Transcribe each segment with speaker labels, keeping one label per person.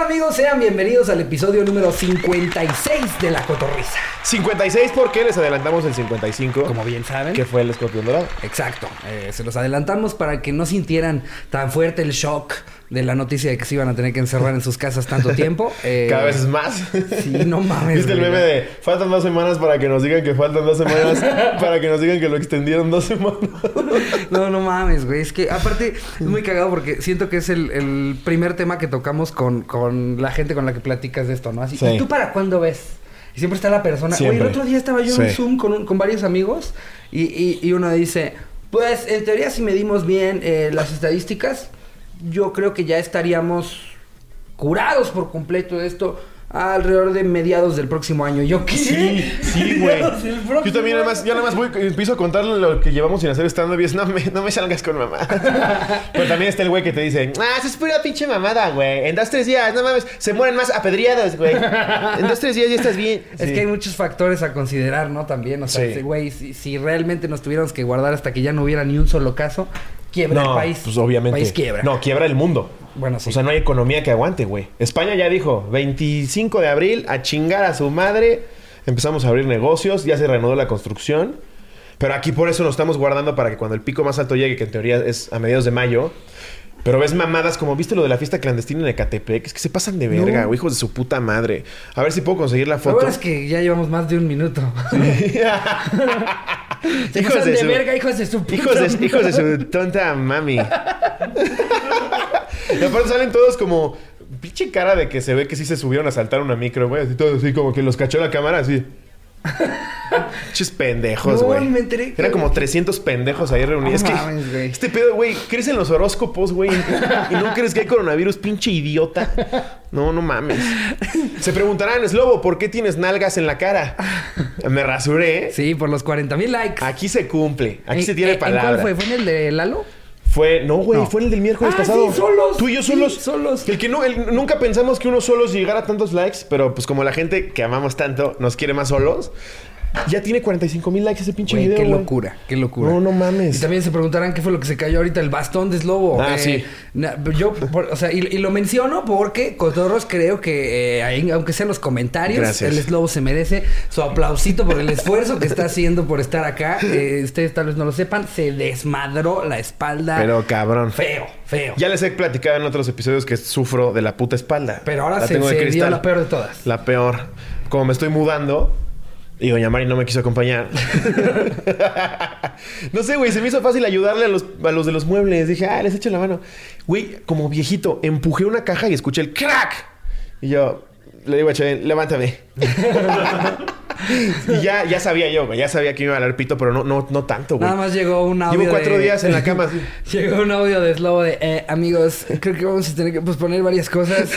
Speaker 1: tal amigos? Sean bienvenidos al episodio número 56 de La Cotorrisa.
Speaker 2: 56 porque les adelantamos el 55.
Speaker 1: Como bien saben.
Speaker 2: Que fue el escorpión dorado.
Speaker 1: Exacto. Eh, se los adelantamos para que no sintieran tan fuerte el shock de la noticia de que se iban a tener que encerrar en sus casas tanto tiempo.
Speaker 2: Eh, Cada vez es más.
Speaker 1: Sí, no mames.
Speaker 2: ¿Viste el meme de faltan dos semanas para que nos digan que faltan dos semanas para que nos digan que lo extendieron dos semanas?
Speaker 1: no, no mames, güey. Es que aparte es muy cagado porque siento que es el, primer tema que tocamos con, con, la gente con la que platicas de esto, ¿no? Así, ¿y tú para cuándo ves? Y siempre está la persona. Oye, el otro día estaba yo en un Zoom con, con varios amigos y, y, y, uno dice, pues en teoría si medimos bien eh, las estadísticas yo creo que ya estaríamos curados por completo de esto alrededor de mediados del próximo año. ¿Yo qué?
Speaker 2: Sí, sí, güey. Yo también nada más, ya nada más voy, empiezo a contarle lo que llevamos sin hacer stand y es, no me, no me salgas con mamá. Pero también está el güey que te dice, ah, eso es pura pinche mamada, güey. En dos, tres días, no mames, se mueren más apedreados, güey. En dos, tres días ya estás bien.
Speaker 1: Es que hay muchos factores a considerar, ¿no? También, o sea, güey, si, si realmente nos tuviéramos que guardar hasta que ya no hubiera ni un solo caso, quiebra el país.
Speaker 2: Pues obviamente.
Speaker 1: país quiebra.
Speaker 2: No, quiebra el mundo.
Speaker 1: Bueno, sí.
Speaker 2: O sea, no hay economía que aguante, güey. España ya dijo, 25 de abril, a chingar a su madre. Empezamos a abrir negocios, ya se reanudó la construcción. Pero aquí por eso nos estamos guardando para que cuando el pico más alto llegue, que en teoría es a mediados de mayo, pero ves mamadas como, ¿viste lo de la fiesta clandestina en Ecatepec? Es que se pasan de verga, güey, hijos de su puta madre. A ver si puedo conseguir la foto.
Speaker 1: Lo es que ya llevamos más de un minuto. hijos de, verga, hijos de su puta
Speaker 2: hijos de, hijos de su tonta mami. y aparte salen todos como pinche cara de que se ve que sí se subieron a saltar una micro, güey. Así todo así como que los cachó la cámara así. Chis pendejos, güey. No, me enteré. Eran como 300 pendejos ahí reunidos. es que este pedo, güey, ¿crees en los horóscopos, güey? y no crees que hay coronavirus, pinche idiota. No, no mames. Se preguntarán, Slobo, ¿por qué tienes nalgas en la cara? Me rasuré.
Speaker 1: Sí, por los 40 mil likes.
Speaker 2: Aquí se cumple. Aquí se tiene palabra.
Speaker 1: ¿Cuál fue? ¿Fue en el de Lalo?
Speaker 2: Fue, no, güey, fue el del miércoles ah, pasado.
Speaker 1: Sí, solos.
Speaker 2: Tú y yo solos.
Speaker 1: solos.
Speaker 2: El que no, nunca pensamos que uno solos llegara a tantos likes, pero pues como la gente que amamos tanto nos quiere más solos, ya tiene 45 mil likes ese pinche video.
Speaker 1: Qué locura, qué locura.
Speaker 2: No, no mames.
Speaker 1: Y también se preguntarán qué fue lo que se cayó ahorita, el bastón de Slobo.
Speaker 2: Ah, sí.
Speaker 1: Yo, o sea, y, lo menciono porque Cotorros creo que, eh, aunque sean los comentarios, el Slobo se merece su aplausito por el esfuerzo que está haciendo por estar acá. Eh, ustedes tal vez no lo sepan, se desmadró la espalda.
Speaker 2: Pero cabrón.
Speaker 1: Feo, feo.
Speaker 2: Ya les he platicado en otros episodios que sufro de la puta espalda.
Speaker 1: Pero ahora se, se dio la peor de todas.
Speaker 2: La peor. Como me estoy mudando, y doña Mari no me quiso acompañar. no sé, güey, se me hizo fácil ayudarle a los, a los de los muebles. Dije, ah, les echo la mano. Güey, como viejito, empujé una caja y escuché el crack. Y yo le digo a levántame. y ya, ya sabía yo, güey. Ya sabía que iba a dar pito, pero no, no, no tanto, güey.
Speaker 1: Nada más llegó un audio.
Speaker 2: Llevo cuatro días en la cama.
Speaker 1: llegó un audio de Slobo de eh, amigos, creo que vamos a tener que posponer varias cosas.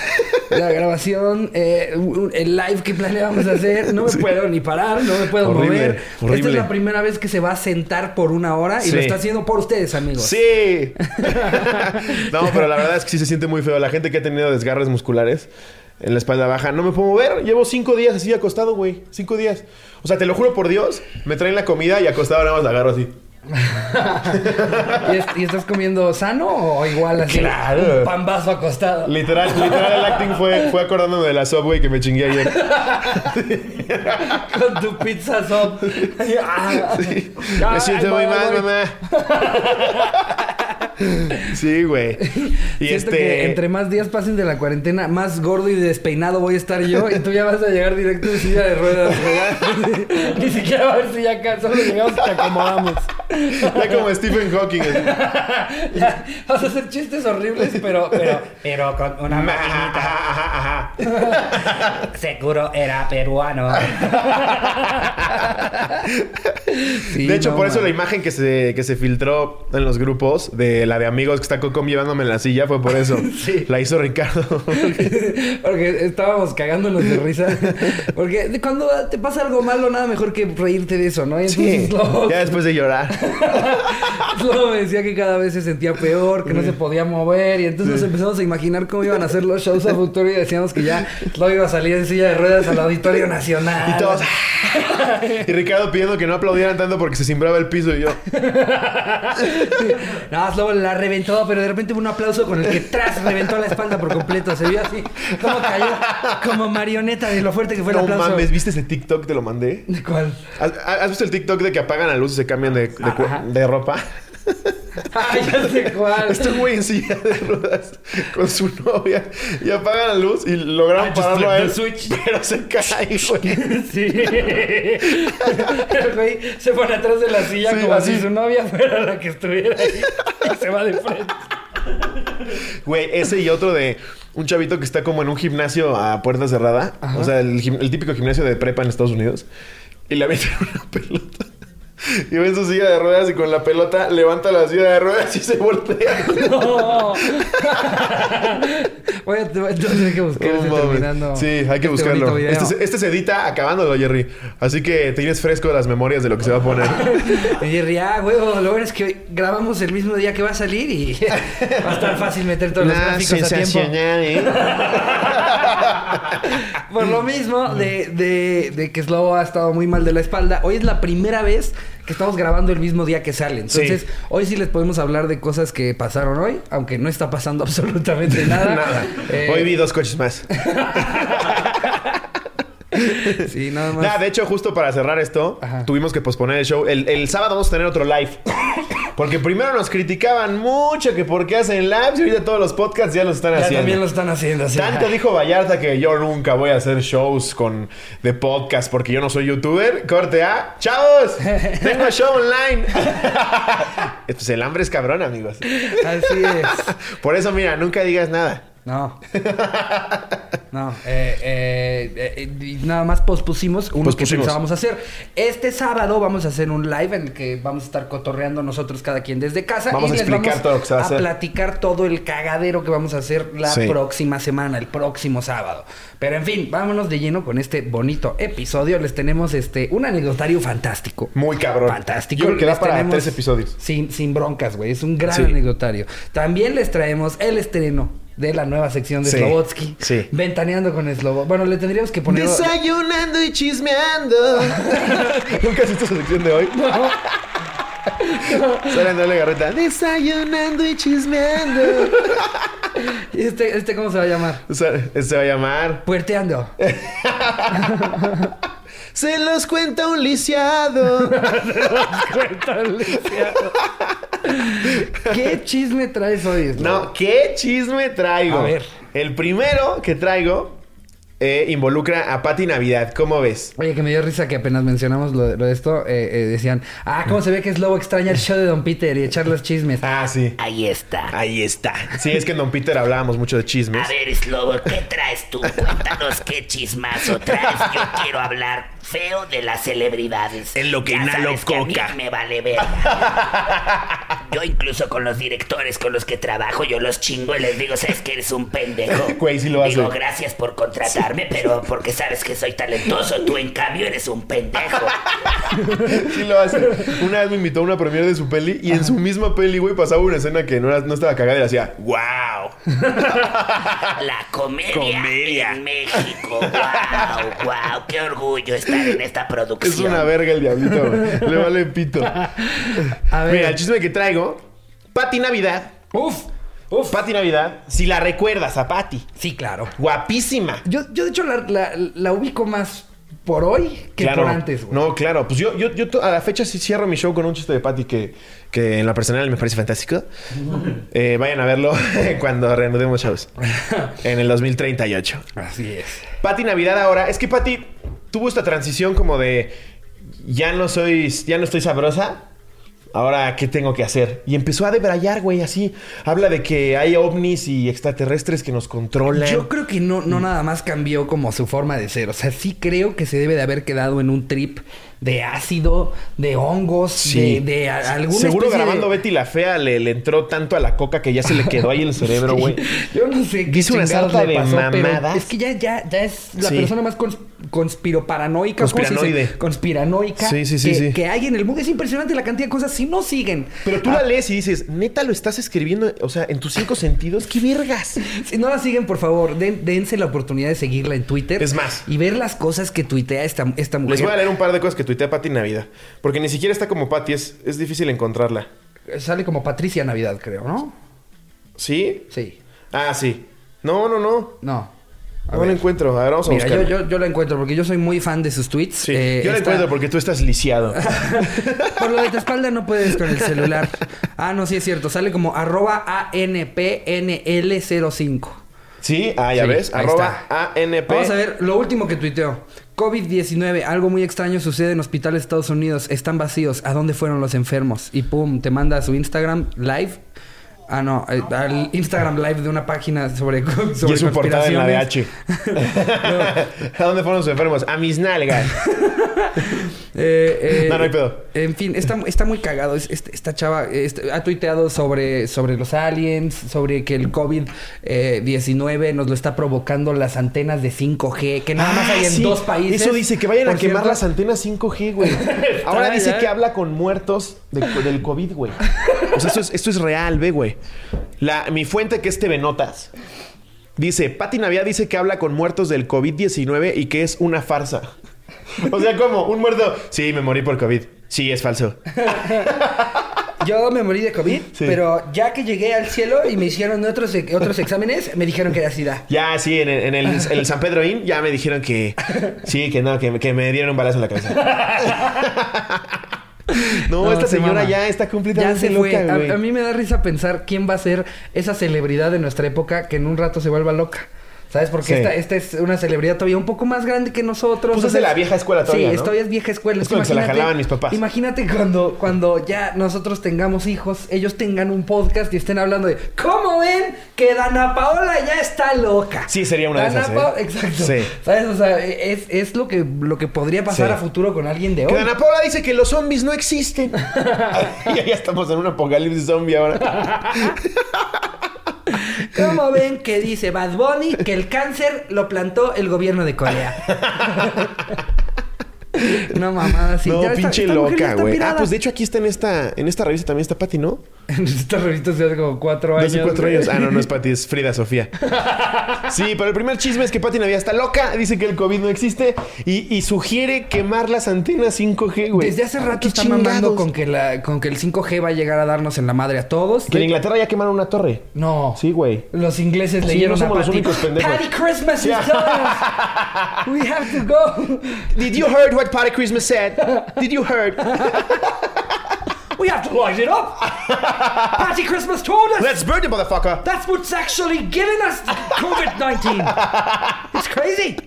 Speaker 1: La grabación, eh, el live que planeábamos hacer. No me puedo ni parar, no me puedo mover. Esta es la primera vez que se va a sentar por una hora y lo está haciendo por ustedes, amigos.
Speaker 2: Sí. no, pero la verdad es que sí se siente muy feo. La gente que ha tenido desgarres musculares en la espalda baja. No me puedo mover. Llevo cinco días así acostado, güey. Cinco días. O sea, te lo juro por Dios, me traen la comida y acostado nada más la agarro así.
Speaker 1: ¿Y, estás comiendo sano o igual así?
Speaker 2: Claro.
Speaker 1: Un pambazo acostado.
Speaker 2: Literal, literal el acting fue, fue acordándome de la Subway que me chingué ayer.
Speaker 1: Con tu pizza sub.
Speaker 2: me siento muy mal, mamá. sí, güey.
Speaker 1: Y Siento este... que entre más días pasen de la cuarentena, más gordo y despeinado voy a estar yo. Y tú ya vas a llegar directo en silla de ruedas. Ni siquiera a ver si ya acá solo llegamos y te acomodamos.
Speaker 2: Ya como Stephen Hawking.
Speaker 1: vas a hacer chistes horribles, pero, pero, pero con una maquinita. Seguro era peruano.
Speaker 2: de hecho, por eso la imagen que se, que se filtró en los grupos de la de amigos que está Cocom llevándome en la silla fue por eso. sí. La hizo Ricardo.
Speaker 1: porque estábamos cagándonos de risa. Porque cuando te pasa algo malo, nada mejor que reírte de eso, ¿no?
Speaker 2: sí. Ya después de llorar.
Speaker 1: Slobo me decía que cada vez se sentía peor, que no se podía mover. Y entonces nos empezamos a imaginar cómo iban a ser los shows a futuro y decíamos que ya Slobo iba a salir en silla de ruedas al Auditorio Nacional.
Speaker 2: Y todos... y Ricardo pidiendo que no aplaudieran tanto porque se simbraba el piso y yo...
Speaker 1: no, Slobo la reventó, pero de repente hubo un aplauso con el que tras reventó la espalda por completo. Se vio así, como cayó, como marioneta de lo fuerte que fue el aplauso.
Speaker 2: No mames, ¿viste ese TikTok? Te lo mandé.
Speaker 1: ¿De cuál?
Speaker 2: ¿Has, visto el TikTok de que apagan la luz y se cambian de, de ropa?
Speaker 1: Ay, ya sé cuál.
Speaker 2: Este güey en silla de ruedas con su novia y apagan la luz y logran pararlo a él.
Speaker 1: Switch.
Speaker 2: Pero se cae, güey.
Speaker 1: Sí. El güey se pone atrás de la silla como si su novia fuera la que estuviera ahí y se va de frente.
Speaker 2: Güey, ese y otro de un chavito que está como en un gimnasio a puerta cerrada. O sea, el, el, típico gimnasio de prepa en Estados Unidos. Y le meten una pelota. Y ve en su silla de ruedas y con la pelota levanta la silla de ruedas y se voltea. No.
Speaker 1: Voy a, tener que buscar terminando.
Speaker 2: Sí, hay que este buscarlo. Este, este, se edita acabándolo, Jerry. Así que tienes fresco las memorias de lo que se va a poner.
Speaker 1: Jerry, ah, huevo, lo bueno es que grabamos el mismo día que va a salir y va a estar fácil meter todos los gráficos a tiempo. ¿eh? Por lo mismo de, de, de que Slobo ha estado muy mal de la espalda, hoy es la primera vez que estamos grabando el mismo día que sale. Entonces, hoy sí les podemos hablar de cosas que pasaron hoy, aunque no está pasando absolutamente nada.
Speaker 2: nada. Eh, hoy vi dos coches más.
Speaker 1: sí, nada más.
Speaker 2: de hecho, justo para cerrar esto, tuvimos que posponer el show. El, el sábado vamos a tener otro live. Porque primero nos criticaban mucho que por qué hacen lives y ahorita todos los podcasts ya los están haciendo.
Speaker 1: También lo están haciendo, así.
Speaker 2: Tanto dijo Vallarta que yo nunca voy a hacer shows con de podcast porque yo no soy youtuber. Corte A. ¡Chavos! Tengo show online. pues el hambre es cabrón, amigos.
Speaker 1: Así es.
Speaker 2: Por eso, mira, nunca digas nada.
Speaker 1: No. no. Eh, eh, eh, nada más pospusimos uno que pensábamos hacer. Este sábado vamos a hacer un live en el que vamos a estar cotorreando nosotros cada quien desde casa.
Speaker 2: Vamos y a explicar todo lo que se va a,
Speaker 1: a platicar todo el cagadero que vamos a hacer la próxima semana, el próximo sábado. Pero en fin, vámonos de lleno con este bonito episodio. Les tenemos este un anecdotario fantástico.
Speaker 2: Muy cabrón.
Speaker 1: Fantástico.
Speaker 2: Yo que da para tres episodios.
Speaker 1: Sin, sin broncas, güey. Es un gran anecdotario. También les traemos el estreno de la nueva sección de sí, Slobotsky.
Speaker 2: Sí.
Speaker 1: Ventaneando con Slobo. Bueno, le tendríamos que poner.
Speaker 2: Desayunando y chismeando. ¿Nunca has visto esa sección de hoy? No. Sale la garreta. Desayunando y chismeando.
Speaker 1: ¿Y este, este cómo se va a llamar?
Speaker 2: este se va a llamar.
Speaker 1: Puerteando.
Speaker 2: Se los cuenta un lisiado.
Speaker 1: Se los cuenta un lisiado. ¿Qué chisme traes hoy?
Speaker 2: No, ¿qué chisme traigo?
Speaker 1: A ver.
Speaker 2: El primero que traigo eh, involucra a Pati Navidad. ¿Cómo ves?
Speaker 1: Oye, que me dio risa que apenas mencionamos lo de, esto. Eh, eh, decían, ah, ¿cómo se ve que es lobo extraña el show de Don Peter y echar los chismes?
Speaker 2: Ah, sí.
Speaker 3: Ahí está.
Speaker 2: Ahí está. Sí, es que en Don Peter hablábamos mucho de chismes.
Speaker 3: A ver, es lobo, ¿qué traes tú? Cuéntanos qué chismazo traes. Yo quiero hablar feo de las celebridades.
Speaker 2: En lo que inhalo coca.
Speaker 3: a mí me vale ver. yo incluso con los directores con los que trabajo, yo los chingo y les digo, sabes que eres un pendejo.
Speaker 2: Güey, sí lo hace.
Speaker 3: Digo, gracias por contratarme, pero porque sabes que soy talentoso. Tú, en cambio, eres un pendejo.
Speaker 2: sí lo hace. Una vez me invitó a una premiere de su peli y en su misma peli, güey, pasaba una escena que no, era, no estaba cagada y le hacía, ¡Wow!
Speaker 3: La comedia, en México. ¡Wow! ¡Wow! ¡Qué orgullo estar en esta producción!
Speaker 2: Es una verga el diablito. Le vale pito. A ver. Mira, el chisme que traigo. Pati Navidad.
Speaker 1: Uf.
Speaker 2: Uf. Pati Navidad, si la recuerdas a Pati.
Speaker 1: Sí, claro.
Speaker 2: Guapísima.
Speaker 1: Yo, yo de hecho, la, ubico más por hoy que por antes, güey.
Speaker 2: No, claro. Pues yo, yo, yo a la fecha sí cierro mi show con un chiste de Patty que, que en la personal me parece fantástico. Eh, vayan a verlo cuando reanudemos shows. en el 2038.
Speaker 1: Así es.
Speaker 2: Patty Navidad ahora. Es que Patty tuvo esta transición como de... Ya no soy... Ya no estoy sabrosa ahora, ¿qué tengo que hacer? Y empezó a debrayar, güey, así. Habla de que hay ovnis y extraterrestres que nos controlan.
Speaker 1: Yo creo que no, no nada más cambió como su forma de ser. O sea, sí creo que se debe de haber quedado en un trip de ácido, de hongos, de, de alguna
Speaker 2: Seguro grabando Betty la Fea le, le, entró tanto a la coca que ya se le quedó ahí en el cerebro, güey.
Speaker 1: Yo no sé
Speaker 2: qué Hizo una salta de mamadas.
Speaker 1: Es que ya, ya, ya es la persona más conspiroparanoica.
Speaker 2: Conspiranoide.
Speaker 1: Conspiranoica.
Speaker 2: Sí, sí, sí
Speaker 1: que,
Speaker 2: sí.
Speaker 1: que hay en el mundo. Es impresionante la cantidad de cosas si no siguen.
Speaker 2: Pero tú la
Speaker 1: Ah,
Speaker 2: lees y dices, neta lo estás escribiendo, o sea, en tus cinco sentidos, qué vergas.
Speaker 1: Si no la siguen, por favor, den- dense la oportunidad de seguirla en Twitter.
Speaker 2: Es más.
Speaker 1: Y ver las cosas que tuitea esta, esta mujer.
Speaker 2: Les voy a leer un par de cosas que tuitea Pati Navidad. Porque ni siquiera está como Pati, es, es difícil encontrarla.
Speaker 1: Sale como Patricia Navidad, creo, ¿no?
Speaker 2: ¿Sí?
Speaker 1: Sí.
Speaker 2: Ah, sí. No, no, no.
Speaker 1: No. A
Speaker 2: no
Speaker 1: ver.
Speaker 2: la encuentro. A ver, vamos a
Speaker 1: Mira, yo,
Speaker 2: buscarla.
Speaker 1: yo, yo la encuentro porque yo soy muy fan de sus tweets.
Speaker 2: Sí,
Speaker 1: Eh,
Speaker 2: yo la encuentro porque tú estás lisiado.
Speaker 1: Por lo de tu espalda no puedes con el celular. Ah, no, sí es cierto. Sale como arroba ANPNL05.
Speaker 2: ¿Sí? Ah, ya
Speaker 1: Sí,
Speaker 2: ves. Arroba. ANP.
Speaker 1: Vamos a ver lo último que tuiteó. COVID-19, algo muy extraño sucede en hospitales de Estados Unidos. Están vacíos. ¿A dónde fueron los enfermos? Y pum, te manda a su Instagram live. Ah, no, eh, al Instagram live de una página sobre, sobre
Speaker 2: Y es su portada en la de. H. ¿A dónde fueron los enfermos? A mis nalgas.
Speaker 1: Eh, eh,
Speaker 2: No, no hay pedo.
Speaker 1: En fin, está, está muy cagado. Es- esta chava este, ha tuiteado sobre, sobre los aliens, sobre que el COVID-19 nos lo está provocando las antenas de 5G, que nada más
Speaker 2: Ah,
Speaker 1: hay en
Speaker 2: sí.
Speaker 1: dos países.
Speaker 2: Eso dice que vayan a quemar las antenas 5G, güey. Ahora dice que habla con muertos de- del COVID, güey. O sea, esto es, esto es real, ve, güey. La, mi fuente que es TV Notas. Dice, Pati Navidad dice que habla con muertos del COVID-19 y que es una farsa. O sea, como un muerto. Sí, me morí por COVID. Sí, es falso.
Speaker 1: Yo me morí de COVID,
Speaker 2: Sí.
Speaker 1: pero ya que llegué al cielo y me hicieron otros, otros exámenes, me dijeron que era SIDA.
Speaker 2: Ya, sí, en el, en el, en el San Pedro Inn ya me dijeron que. Sí, que no, que, que me dieron un balazo en la cabeza. No, esta
Speaker 1: se
Speaker 2: señora
Speaker 1: mama.
Speaker 2: ya está
Speaker 1: Ya
Speaker 2: completamente
Speaker 1: se fue.
Speaker 2: loca,
Speaker 1: A-
Speaker 2: güey.
Speaker 1: a, mí me da risa pensar quién va a ser esa celebridad de nuestra época que en un rato se vuelva loca. ¿Sabes? Porque
Speaker 2: Sí.
Speaker 1: esta, esta es una celebridad todavía un poco más grande que nosotros.
Speaker 2: Pues es de la vieja escuela todavía,
Speaker 1: Sí,
Speaker 2: ¿no?
Speaker 1: todavía es vieja escuela.
Speaker 2: Es
Speaker 1: que
Speaker 2: se la jalaban mis papás.
Speaker 1: Imagínate cuando, cuando ya nosotros tengamos hijos, ellos tengan un podcast y estén hablando de ¿Cómo ven que Dana Paola ya está loca?
Speaker 2: Sí, sería una de
Speaker 1: Dana
Speaker 2: esas, ¿eh?
Speaker 1: Paola- Exacto.
Speaker 2: Sí.
Speaker 1: ¿Sabes? O sea, es, es lo que lo que podría pasar
Speaker 2: Sí.
Speaker 1: a futuro con alguien de hoy.
Speaker 2: Que Ana Paula dice que los zombies no existen. ya, ya estamos en un apocalipsis zombie ahora.
Speaker 1: ¿Cómo ven que dice Bad Bunny que el cáncer lo plantó el gobierno de Corea? Una mamada así.
Speaker 2: no,
Speaker 1: Ya
Speaker 2: pinche
Speaker 1: esta
Speaker 2: loca, güey. Ah, pues de hecho aquí está en esta, en esta revista también está Patty, ¿no?
Speaker 1: Esta revista se hace como cuatro años.
Speaker 2: hace cuatro años. Ah, no, no es Patty, es Frida Sofía. Sí, pero el primer chisme es que Patty Navidad está loca, dice que el COVID no existe y, y sugiere quemar las antenas 5G, güey.
Speaker 1: Desde hace rato
Speaker 2: ¿Qué
Speaker 1: está mamando
Speaker 2: chingados?
Speaker 1: con que, la, con que el 5G va a llegar a darnos en la madre a todos.
Speaker 2: Que en Inglaterra ya quemaron una torre.
Speaker 1: No.
Speaker 2: Sí, güey.
Speaker 1: Los ingleses
Speaker 2: Sí,
Speaker 1: leyeron
Speaker 2: no somos
Speaker 1: a
Speaker 2: los únicos pendejos.
Speaker 1: Patty Christmas is done. We have to go.
Speaker 2: Did you heard what Patty Christmas said? Did you heard?
Speaker 1: We have to light it up. Patty Christmas told us.
Speaker 2: Let's burn the motherfucker.
Speaker 1: That's what's actually giving us COVID-19. It's crazy.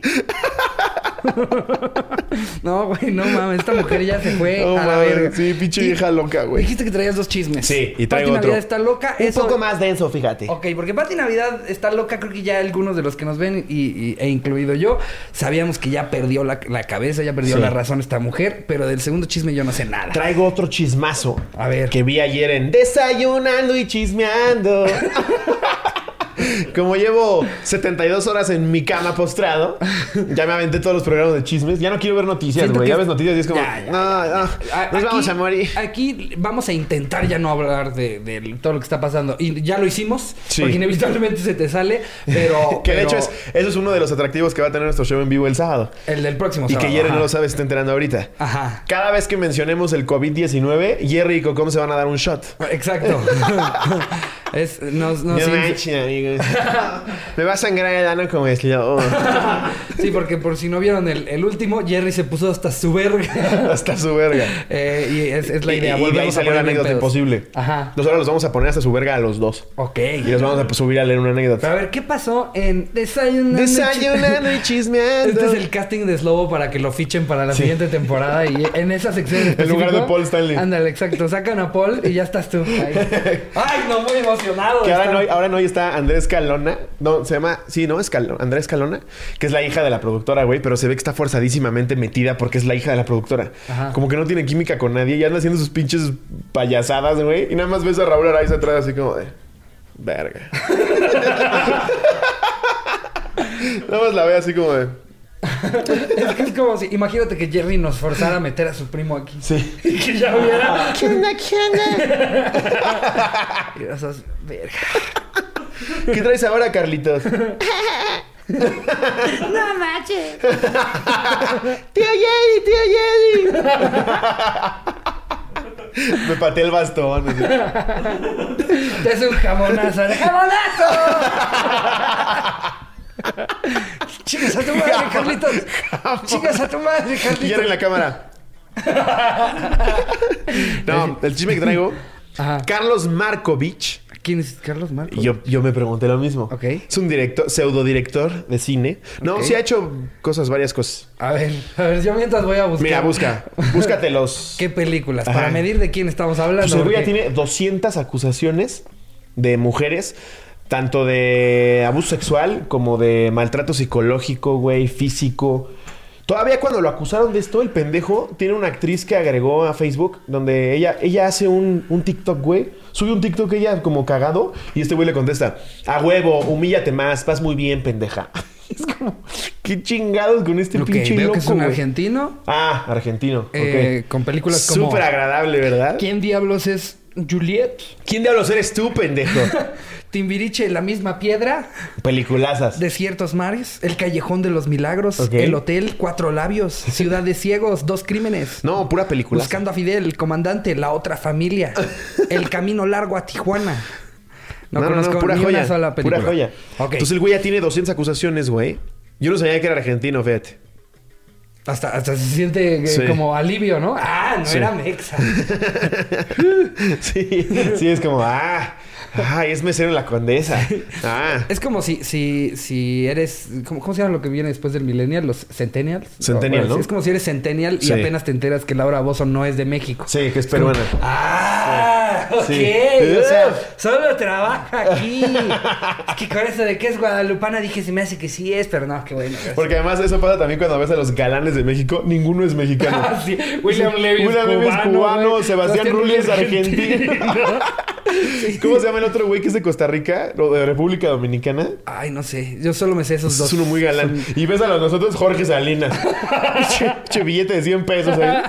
Speaker 1: no, güey, no mames. Esta mujer ya se fue
Speaker 2: No
Speaker 1: a la verga.
Speaker 2: sí, pinche vieja loca, güey.
Speaker 1: Dijiste que traías dos chismes.
Speaker 2: Sí, y traigo
Speaker 1: Pati
Speaker 2: otro.
Speaker 1: Navidad está loca.
Speaker 2: Un
Speaker 1: eso-
Speaker 2: poco más denso, fíjate.
Speaker 1: Ok, porque Pati Navidad está loca, creo que ya algunos de los que nos ven, y, y- e incluido yo, sabíamos que ya perdió la, la cabeza, ya perdió
Speaker 2: Sí.
Speaker 1: la razón esta mujer, pero del segundo chisme yo no sé nada.
Speaker 2: Traigo otro chismazo.
Speaker 1: A ver.
Speaker 2: Que vi ayer en Desayunando y Chismeando. Como llevo 72 horas en mi cama postrado, ya me aventé todos los programas de chismes. Ya no quiero ver noticias, güey. Ya ves noticias y es como,
Speaker 1: Ya, ya,
Speaker 2: no, no,
Speaker 1: A-
Speaker 2: nos vamos
Speaker 1: aquí-
Speaker 2: a morir.
Speaker 1: Aquí vamos a intentar ya no hablar de, de todo lo que está pasando. Y ya lo hicimos,
Speaker 2: Sí.
Speaker 1: porque inevitablemente se te sale, pero...
Speaker 2: Que de
Speaker 1: pero
Speaker 2: hecho es, eso es uno de los atractivos que va a tener nuestro show en vivo el sábado.
Speaker 1: El del próximo
Speaker 2: Y que
Speaker 1: sábado,
Speaker 2: Jerry no lo sabe, se está enterando ahorita.
Speaker 1: Ajá.
Speaker 2: Cada vez que mencionemos el COVID-19, Jerry y Cocom se van a dar un shot.
Speaker 1: Exacto. es... Nos, nos
Speaker 2: No
Speaker 1: in-
Speaker 2: manches, Me va a sangrar el ano como es yo.
Speaker 1: sí, porque por si no vieron el, el último, Jerry se puso hasta su verga.
Speaker 2: Hasta su verga.
Speaker 1: Eh, y es, es la
Speaker 2: Y-
Speaker 1: idea.
Speaker 2: Y, de ahí
Speaker 1: volvernos a
Speaker 2: salió la anécdota imposible.
Speaker 1: Ajá.
Speaker 2: Nosotros los vamos a poner hasta su verga a los dos.
Speaker 1: Ok.
Speaker 2: Y los vamos a subir a leer una
Speaker 1: Pero
Speaker 2: anécdota.
Speaker 1: a ver, ¿qué pasó en Desayunando? y
Speaker 2: Desayunando y chismeando.
Speaker 1: Este es el casting de Slobo para que lo fichen para la siguiente temporada y en esa sección en
Speaker 2: lugar de Paul Stanley.
Speaker 1: Ándale, exacto. Sacan a Paul y ya estás tú. Ahí. Ay, no, muy emocionado.
Speaker 2: Que ahora no, ahora no hoy está Andrés Calona. No, se llama... Sí, ¿no? Escalona. Andrés Calona. Que es la hija de la productora, güey. Pero se ve que está forzadísimamente metida porque es la hija de la productora.
Speaker 1: Ajá.
Speaker 2: Como que no tiene química con nadie. Y anda haciendo sus pinches payasadas, güey. Y nada más ves a Raúl Araiza atrás así como de... Verga. nada más la ve así como de...
Speaker 1: es que es como si, imagínate que Jerry nos forzara a meter a su primo aquí.
Speaker 2: Sí.
Speaker 1: Y que ya hubiera.
Speaker 2: ¿Qué onda, qué onda?
Speaker 1: Y esas, verga.
Speaker 2: ¿Qué traes ahora, Carlitos?
Speaker 3: No manches.
Speaker 2: ¡Tío Jerry, tío Jerry! Me pateé el bastón. así.
Speaker 1: Te hace un jamonazo. ¡de ¡Jamonazo! Chicas a tu madre, Carlitos. Chicas a tu madre,
Speaker 2: Y Jerry en
Speaker 1: Carlitos.
Speaker 2: la cámara. No, el chisme que traigo.
Speaker 1: Ajá.
Speaker 2: Carlos Markovich.
Speaker 1: ¿Quién es Carlos Marcos?
Speaker 2: Y yo, yo me pregunté lo mismo.
Speaker 1: Ok.
Speaker 2: Es un director, pseudodirector de cine. No,
Speaker 1: Ok.
Speaker 2: sí ha hecho cosas, varias cosas.
Speaker 1: A ver, a ver, yo mientras voy a buscar.
Speaker 2: Mira, busca. Búscate los.
Speaker 1: ¿Qué películas?
Speaker 2: Ajá.
Speaker 1: Para medir de quién estamos hablando.
Speaker 2: Pues
Speaker 1: porque-
Speaker 2: tiene 200 acusaciones de mujeres, tanto de abuso sexual como de maltrato psicológico, güey, físico. Todavía cuando lo acusaron de esto, el pendejo tiene una actriz que agregó a Facebook donde ella, ella hace un, un TikTok, güey. Sube un TikTok ella como cagado y este güey le contesta, a huevo, humíllate más, vas muy bien, pendeja. Es como, qué chingados con este
Speaker 1: Ok,
Speaker 2: pinche
Speaker 1: veo
Speaker 2: loco,
Speaker 1: que es un argentino.
Speaker 2: Ah, argentino.
Speaker 1: eh,
Speaker 2: ok.
Speaker 1: con películas como.
Speaker 2: Súper agradable, ¿verdad?
Speaker 1: ¿Quién diablos es Juliet?
Speaker 2: ¿Quién diablos eres tú, pendejo?
Speaker 1: Timbiriche, la misma piedra.
Speaker 2: Peliculazas.
Speaker 1: Desiertos mares. El callejón de los milagros. El hotel, cuatro labios. Ciudad de ciegos, dos crímenes.
Speaker 2: No, pura película.
Speaker 1: Buscando a Fidel, el comandante, la otra familia. El camino largo a Tijuana. No, conozco
Speaker 2: pura
Speaker 1: ni
Speaker 2: joya.
Speaker 1: una sola película.
Speaker 2: Pura joya. Entonces el güey ya tiene 200 acusaciones, güey. Yo no sabía que era argentino, fíjate.
Speaker 1: Hasta, hasta se siente eh,
Speaker 2: Sí.
Speaker 1: como alivio, ¿no? Ah, no
Speaker 2: Sí.
Speaker 1: era mexa.
Speaker 2: sí, sí, es como, ah, ah, es mesero en la condesa. Ah.
Speaker 1: Es como si, si, si eres. ¿cómo, cómo se llama lo que viene después del millennial? ¿Los centennials?
Speaker 2: Centennial,
Speaker 1: Bueno,
Speaker 2: ¿no?
Speaker 1: Es como si eres centennial y
Speaker 2: Sí.
Speaker 1: apenas te enteras que Laura Bozo no es de México.
Speaker 2: Sí, que es peruana.
Speaker 1: Ah, ok.
Speaker 2: Sí.
Speaker 1: O sea, solo trabaja aquí. es que con eso de que es guadalupana dije, se me hace que sí es, pero no, qué bueno. gracias.
Speaker 2: Porque además eso pasa también cuando ves a los galanes de México. Ninguno es mexicano.
Speaker 1: Ah, sí. William Levy es cubano,
Speaker 2: cubano. Sebastián Rulli es argentino. ¿Cómo se llama el otro güey que es de Costa Rica? ¿O de República Dominicana?
Speaker 1: Ay, no sé. Yo solo me sé esos dos.
Speaker 2: Es uno muy galán.
Speaker 1: Son-
Speaker 2: Y ves a los nosotros Jorge Salinas. che, che billete de 100 pesos ahí.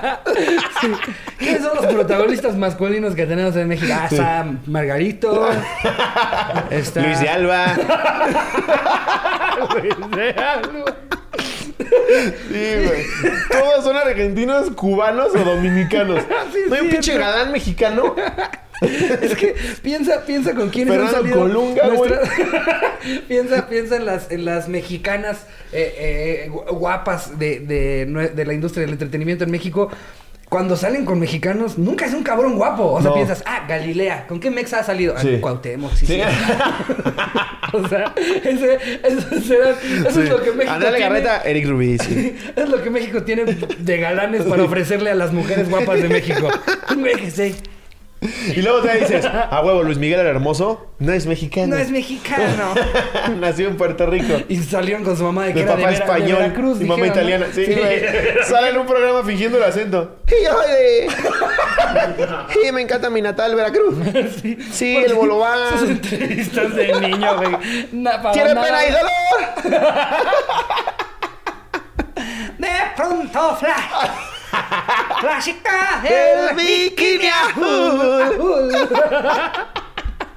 Speaker 1: ¿Quiénes son los protagonistas masculinos que tenemos en México? Ah, está Margarito. Está...
Speaker 2: Luis de Alba.
Speaker 1: Luis de Alba.
Speaker 2: Sí, güey. Todos son argentinos, cubanos o dominicanos.
Speaker 1: Sí,
Speaker 2: ¿No hay un
Speaker 1: sí,
Speaker 2: pinche galán mexicano?
Speaker 1: Es que piensa, piensa con quiénes han salido.
Speaker 2: Colunga, güey.
Speaker 1: piensa, piensa en las, en las mexicanas eh, eh, gu- guapas de, de, la industria del entretenimiento en México. Cuando salen con mexicanos, nunca es un cabrón guapo. O sea,
Speaker 2: No.
Speaker 1: piensas, ah, Galilea, ¿con qué mexa ha salido? Ah,
Speaker 2: Sí.
Speaker 1: Cuauhtémoc, sí,
Speaker 2: Sí.
Speaker 1: sí. o sea, ese, eso, será- eso es lo que México
Speaker 2: Andale
Speaker 1: tiene.
Speaker 2: Garreta, Eric Rubí.
Speaker 1: Es lo que México tiene de galanes para ofrecerle a las mujeres guapas de México. Un güey que.
Speaker 2: Y luego te dices, a huevo, Luis Miguel era hermoso. No es mexicano.
Speaker 1: No es mexicano.
Speaker 2: Nació en Puerto Rico.
Speaker 1: Y salieron con su mamá de que
Speaker 2: De
Speaker 1: era
Speaker 2: papá
Speaker 1: de, Vera- de
Speaker 2: español
Speaker 1: Veracruz.
Speaker 2: y mamá
Speaker 1: dijeron, ¿no?
Speaker 2: italiana. Sí, güey. Sale en un programa fingiendo el acento. Y yo de... Sí, me encanta mi natal Veracruz. Sí, el
Speaker 1: Sus
Speaker 2: bolobán.
Speaker 1: entrevistas de niño, güey. Na- para
Speaker 2: ¿Tiene
Speaker 1: nada.
Speaker 2: pena y dolor?
Speaker 1: De pronto, flash. Clásica
Speaker 2: El bikini azul.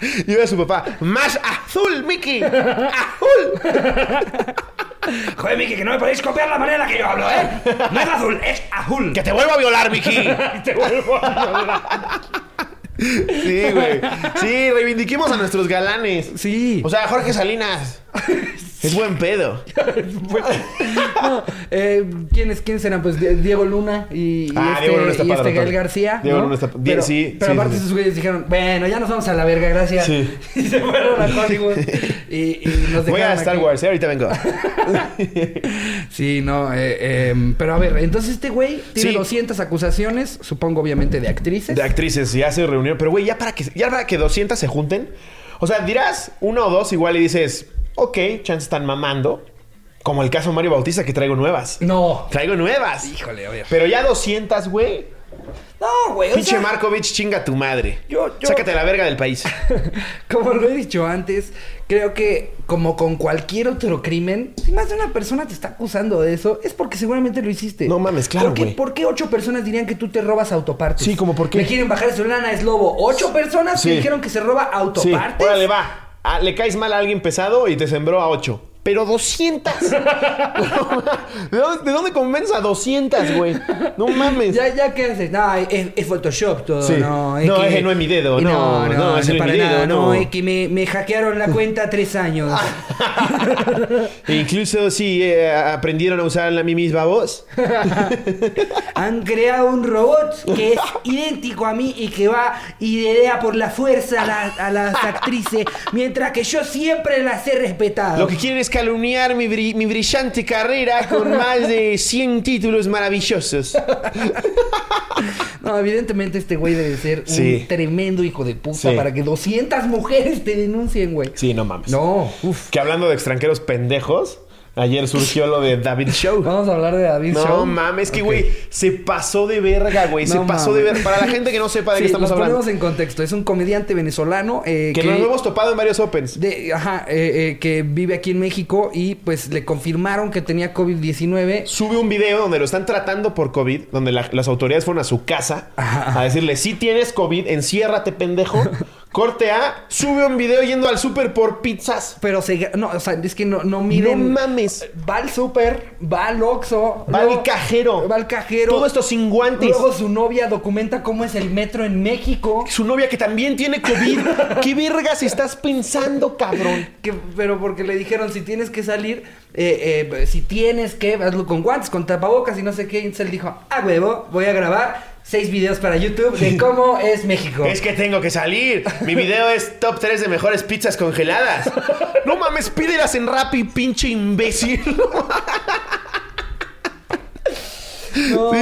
Speaker 2: Y ve a su papá. Más azul, Mickey. Azul.
Speaker 1: Joder, Miki, que no me podéis copiar la manera en la que yo hablo, ¿eh? No es azul, es azul.
Speaker 2: Que te vuelvo a violar, Mickey.
Speaker 1: te vuelvo a hablar.
Speaker 2: Sí, güey. Sí, reivindiquemos a nuestros galanes.
Speaker 1: Sí.
Speaker 2: O sea, Jorge Salinas. Es buen pedo.
Speaker 1: Bueno, no, eh, ¿quiénes, ¿Quiénes eran? Pues Di- Diego Luna y, y
Speaker 2: Ah,
Speaker 1: este,
Speaker 2: Diego Luna está
Speaker 1: y este Gael. García.
Speaker 2: Diego
Speaker 1: ¿no?
Speaker 2: Luna está-
Speaker 1: Pero,
Speaker 2: sí,
Speaker 1: pero
Speaker 2: sí,
Speaker 1: aparte
Speaker 2: sí.
Speaker 1: esos güeyes dijeron, bueno, ya nos vamos a la verga, gracias.
Speaker 2: Sí.
Speaker 1: Y se fueron a Hollywood. y, y nos
Speaker 2: Voy a
Speaker 1: dejaron
Speaker 2: Star
Speaker 1: aquí.
Speaker 2: Wars, ¿eh? ahorita vengo.
Speaker 1: Sí, no, eh, eh, pero a ver, entonces este güey tiene
Speaker 2: Sí.
Speaker 1: 200 acusaciones, supongo obviamente de actrices.
Speaker 2: De actrices, ya se reunió. Pero, güey, ya para que ya para que 200 se junten. O sea, dirás uno o dos igual y dices, ok, chance están mamando. Como el caso Mario Bautista, que traigo nuevas.
Speaker 1: No.
Speaker 2: Traigo nuevas.
Speaker 1: Híjole, ver.
Speaker 2: Pero ya 200, güey.
Speaker 1: No, güey.
Speaker 2: Pinche Markovich, chinga tu madre. Yo, Sácate la verga del país.
Speaker 1: como lo he dicho antes, creo que como con cualquier otro crimen, si más de una persona te está acusando de eso, es porque seguramente lo hiciste.
Speaker 2: No mames, claro,
Speaker 1: güey. ¿Por, qué ocho personas dirían que tú te robas autopartes?
Speaker 2: Sí, como por qué.
Speaker 1: Me quieren bajar su lana, es lobo. Ocho personas que dijeron que se roba autopartes.
Speaker 2: Sí. Órale, va. Ah, le caes mal a alguien pesado y te sembró a ocho. Pero 200. ¿De, dónde, convenza a 200, güey? No mames.
Speaker 1: Ya, ya, ¿qué haces? No, es, Photoshop todo. No,
Speaker 2: es no, que, no es mi dedo. No, no, no, no, es mi dedo.
Speaker 1: No, es que me, me, hackearon la cuenta tres años.
Speaker 2: e incluso si eh, aprendieron a usar la mi misma voz.
Speaker 1: Han creado un robot que es idéntico a mí y que va y idea por la fuerza a, a las actrices, mientras que yo siempre las he respetado.
Speaker 2: Lo que quieren es calumniar mi, brillante carrera con más de 100 títulos maravillosos.
Speaker 1: No, evidentemente este güey debe ser un tremendo hijo de puta para que 200 mujeres te denuncien, güey.
Speaker 2: Sí, no mames.
Speaker 1: No,
Speaker 2: uf. Que hablando de extranjeros pendejos, Ayer surgió lo de David Show.
Speaker 1: Vamos a hablar de David
Speaker 2: Show. No mames, que güey, se pasó de verga, güey. se pasó de verga. Para la gente que no sepa de qué estamos hablando.
Speaker 1: ponemos en contexto. Es un comediante venezolano.
Speaker 2: Eh, que, nos hemos topado en varios Opens.
Speaker 1: De, ajá, eh, eh, que vive aquí en México y pues le confirmaron que tenía COVID-19.
Speaker 2: Sube un video donde lo están tratando por COVID, donde las autoridades fueron a su casa a decirle: si tienes COVID, enciérrate, pendejo. Corte A, sube un video yendo al súper por pizzas.
Speaker 1: Pero se... No, o sea, es que no, no miden...
Speaker 2: No mames.
Speaker 1: Va al súper, va al Oxxo.
Speaker 2: Va al cajero.
Speaker 1: Va al cajero.
Speaker 2: Todo esto sin guantes.
Speaker 1: Luego su novia documenta cómo es el metro en México.
Speaker 2: Su novia que también tiene COVID. ¿Qué vergas estás pensando, cabrón?
Speaker 1: Que, pero porque le dijeron, si tienes que salir, eh, eh, si tienes que, hazlo con guantes, con tapabocas y no sé qué. Y él dijo, ah, huevo, voy a grabar seis videos para YouTube de cómo es México.
Speaker 2: Es que tengo que salir. Mi video es top 3 de mejores pizzas congeladas. No mames, pídelas en Rappi, pinche imbécil. No, sí,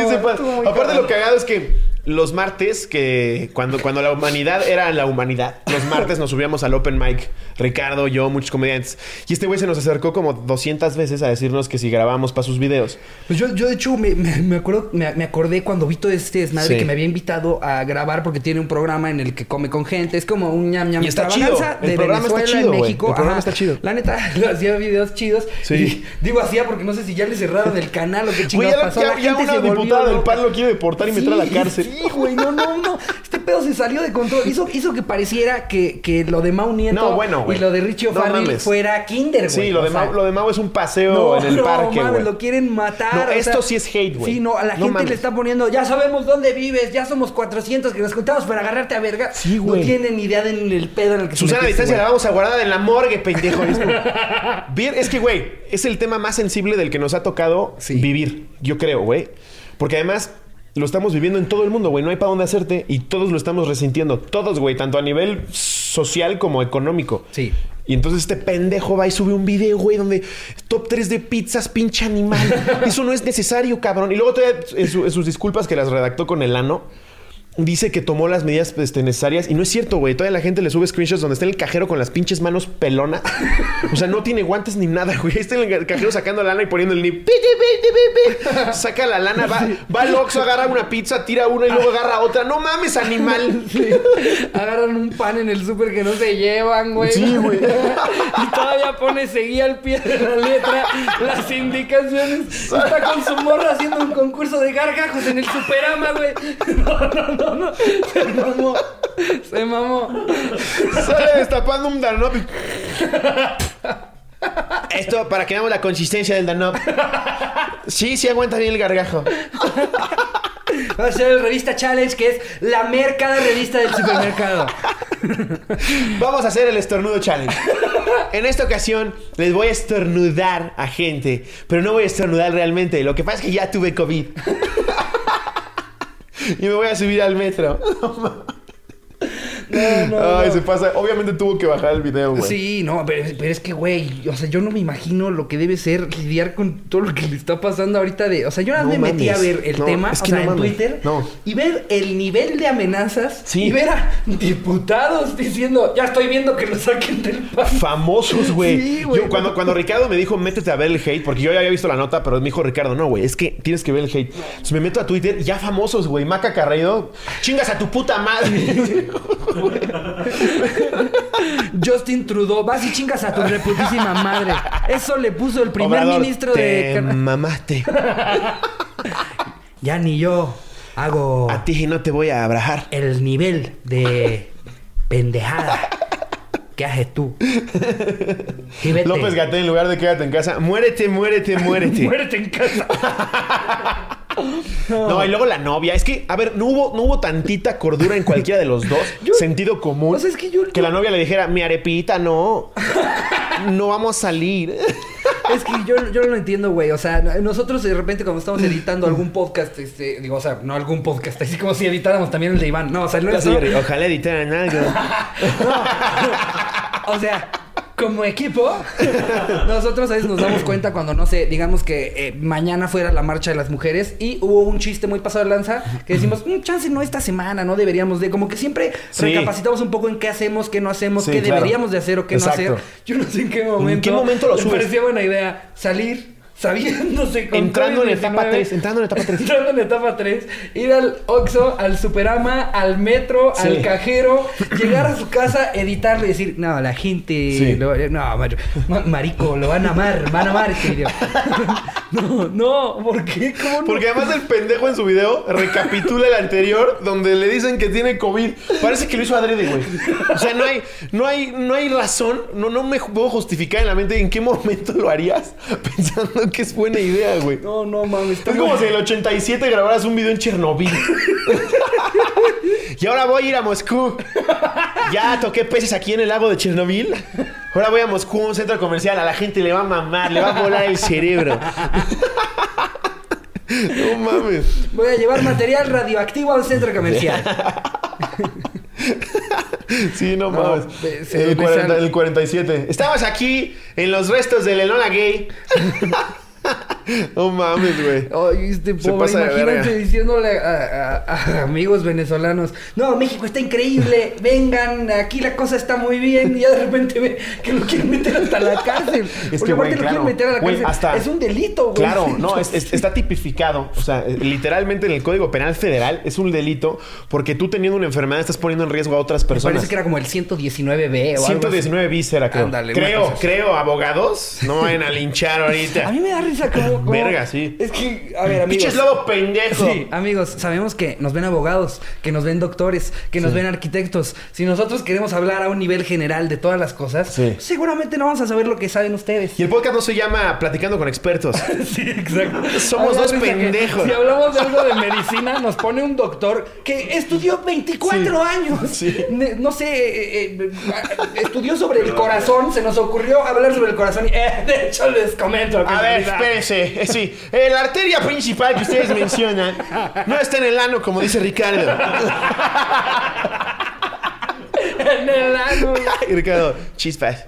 Speaker 2: Aparte lo cagado es que los martes, que cuando, cuando la humanidad era la humanidad, los martes nos subíamos al open mic, Ricardo, yo, muchos comediantes. Y este güey se nos acercó como 200 veces a decirnos que si grabamos para sus videos.
Speaker 1: Pues yo, yo de hecho, me, acuerdo, me, acordé cuando vi todo este desmadre que me había invitado a grabar porque tiene un programa en el que come con gente. Es como un ñam ñam
Speaker 2: y está chido.
Speaker 1: de
Speaker 2: programa
Speaker 1: Venezuela
Speaker 2: está chido,
Speaker 1: en México.
Speaker 2: El programa está chido.
Speaker 1: La neta, hacía videos chidos. Sí. digo hacía porque no sé si ya le cerraron el canal o qué chingados pasó.
Speaker 2: Ya, la ya una diputada del PAN lo quiere deportar y meter a la cárcel.
Speaker 1: Sí, güey, no, no, no. Este pedo se salió de control. Hizo, hizo que pareciera que, que lo de Mau Nieto
Speaker 2: no, bueno,
Speaker 1: y lo de Richie O'Farrell fuera Kinder, güey.
Speaker 2: Sí, lo de, Mau, lo de Mau es un paseo en el parque, güey.
Speaker 1: lo quieren matar.
Speaker 2: Esto sí es hate, güey.
Speaker 1: Sí, no, a la gente le está poniendo, ya sabemos dónde vives, ya somos 400 que nos contamos para agarrarte a verga.
Speaker 2: Sí, güey.
Speaker 1: No tienen ni idea del pedo en el que
Speaker 2: Susana, a distancia la vamos a guardar en la morgue, pendejo. Bien, es que, güey, es el tema más sensible del que nos ha tocado vivir, yo creo, güey. Porque además lo estamos viviendo en todo el mundo, güey. No hay para dónde hacerte y todos lo estamos resintiendo. Todos, güey. Tanto a nivel social como económico.
Speaker 1: Sí.
Speaker 2: Y entonces este pendejo va y sube un video, güey, donde top 3 de pizzas, pinche animal. Eso no es necesario, cabrón. Y luego todavía en, en sus disculpas que las redactó con el ano dice que tomó las medidas este, necesarias y no es cierto, güey. Toda la gente le sube screenshots donde está en el cajero con las pinches manos pelonas. o sea, no tiene guantes ni nada, güey. Está en el cajero sacando la lana y poniendo el nip. Saca la lana, va, va al Oxxo, agarra una pizza, tira una y luego agarra otra. No mames, animal.
Speaker 1: Agarran un pan en el súper que no se llevan, güey.
Speaker 2: Sí, güey.
Speaker 1: y todavía pone seguía al pie de la letra las indicaciones. Está con su morra haciendo un concurso de gargajos en el superama, güey. No, no, no. Se mamó. Se mamó.
Speaker 2: Sale destapando un Danop. Esto para que veamos la consistencia del Danop. Sí, sí aguanta bien el gargajo.
Speaker 1: Va a ser el Revista Challenge, que es la mercada revista del supermercado.
Speaker 2: Vamos a hacer el estornudo challenge. En esta ocasión les voy a estornudar a gente, pero no voy a estornudar realmente. Lo que pasa es que ya tuve COVID y me voy a subir al metro. No, no, Ay, se pasa. Obviamente tuvo que bajar el video, güey.
Speaker 1: Sí, no, pero, es que, güey, o sea, yo no me imagino lo que debe ser lidiar con todo lo que le está pasando ahorita de... O sea, yo nada me metí a ver el tema, o sea, en Twitter, y ver el nivel de amenazas sí. y ver a diputados diciendo, ya estoy viendo que lo saquen del pan.
Speaker 2: Famosos, güey. Sí, güey. Cuando, cuando Ricardo me dijo, métete a ver el hate, porque yo ya había visto la nota, pero me dijo Ricardo, no, güey, es que tienes que ver el hate. Entonces me meto a Twitter, ya famosos, güey. Maca Carreiro, chingas a tu puta madre.
Speaker 1: Justin Trudeau, vas y chingas a tu reputísima madre. Eso le puso el primer ministro
Speaker 2: de. Mamaste.
Speaker 1: ya ni yo hago.
Speaker 2: A ti no te voy a abrajar.
Speaker 1: El nivel de pendejada ¿Qué haces tú?
Speaker 2: López Gatel, en lugar de quédate en casa, muérete, muérete, muérete.
Speaker 1: muérete en casa.
Speaker 2: no. y luego la novia. Es que, a ver, no hubo, no hubo tantita cordura en cualquiera de los dos. Sentido común.
Speaker 1: es que, yo,
Speaker 2: que la novia le dijera, mi arepita, no. no vamos a salir.
Speaker 1: Es que yo, yo no lo entiendo, güey. O sea, nosotros de repente cuando estamos editando algún podcast, este, digo, o sea, no algún podcast, así como si editáramos también el de Iván. No, o sea, no
Speaker 2: es. Ojalá editaran algo.
Speaker 1: O sea, como equipo, nosotros a veces nos damos cuenta cuando, no sé, digamos que eh, mañana fuera la marcha de las mujeres y hubo un chiste muy pasado de lanza que decimos, un mm, chance no esta semana, no deberíamos de, como que siempre recapacitamos un poco en qué hacemos, qué no hacemos, qué deberíamos de hacer o qué no hacer. Yo no sé en qué momento.
Speaker 2: ¿En qué momento lo subes?
Speaker 1: Me parecía buena idea salir sabiéndose
Speaker 2: con entrando en etapa 3, entrando en etapa 3.
Speaker 1: Entrando en etapa 3, ir al Oxxo, al Superama, al metro, al cajero, llegar a su casa, editarle y decir, "No, la gente no, marico, lo van a amar, van a amar este video." no, no, ¿por qué? ¿Cómo
Speaker 2: no? Porque además el pendejo en su video recapitula el anterior donde le dicen que tiene COVID. Parece que lo hizo adrede, güey. O sea, no hay no hay no hay razón, no no me puedo justificar en la mente en qué momento lo harías pensando que es buena idea, güey.
Speaker 1: No, no mames.
Speaker 2: Es como si en el 87 grabaras un video en Chernobyl. y ahora voy a ir a Moscú. Ya toqué peces aquí en el lago de Chernobyl. Ahora voy a Moscú, un centro comercial. A la gente le va a mamar, le va a volar el cerebro. No mames.
Speaker 1: Voy a llevar material radioactivo al centro comercial.
Speaker 2: Sí, no, mames. El, el, 47. Estamos aquí en los restos del Enola Gay. No mames, güey.
Speaker 1: Ay, este pobre, imagínate diciéndole a, amigos venezolanos, no, México está increíble, vengan, aquí la cosa está muy bien, y ya de repente ve que lo quieren meter hasta la cárcel. Es Porque que, aparte lo quieren meter a la cárcel. es un delito, güey.
Speaker 2: Claro, no, está tipificado. O sea, literalmente en el Código Penal Federal es un delito porque tú teniendo una enfermedad estás poniendo en riesgo a otras personas.
Speaker 1: parece que era como el 119B
Speaker 2: o 119 bis era, creo. creo, creo, abogados. No vayan a linchar ahorita.
Speaker 1: a mí me da risa como
Speaker 2: Verga, sí.
Speaker 1: Es que, a ver, amigos.
Speaker 2: Pinches lobo pendejo.
Speaker 1: Sí, amigos, sabemos que nos ven abogados, que nos ven doctores, que nos ven arquitectos. Si nosotros queremos hablar a un nivel general de todas las cosas, seguramente no vamos a saber lo que saben ustedes.
Speaker 2: Y el podcast no se llama Platicando con Expertos.
Speaker 1: sí, exacto.
Speaker 2: Somos dos pendejos.
Speaker 1: Si hablamos de algo de medicina, nos pone un doctor que estudió 24 años. Sí. No sé, eh, eh, estudió sobre el corazón. Se nos ocurrió hablar sobre el corazón. Y, eh, de hecho, les comento.
Speaker 2: A ver, espérense. Eh, sí, eh, la arteria principal que ustedes mencionan no está en el ano, como dice Ricardo.
Speaker 1: en el ano.
Speaker 2: Ricardo, chispas.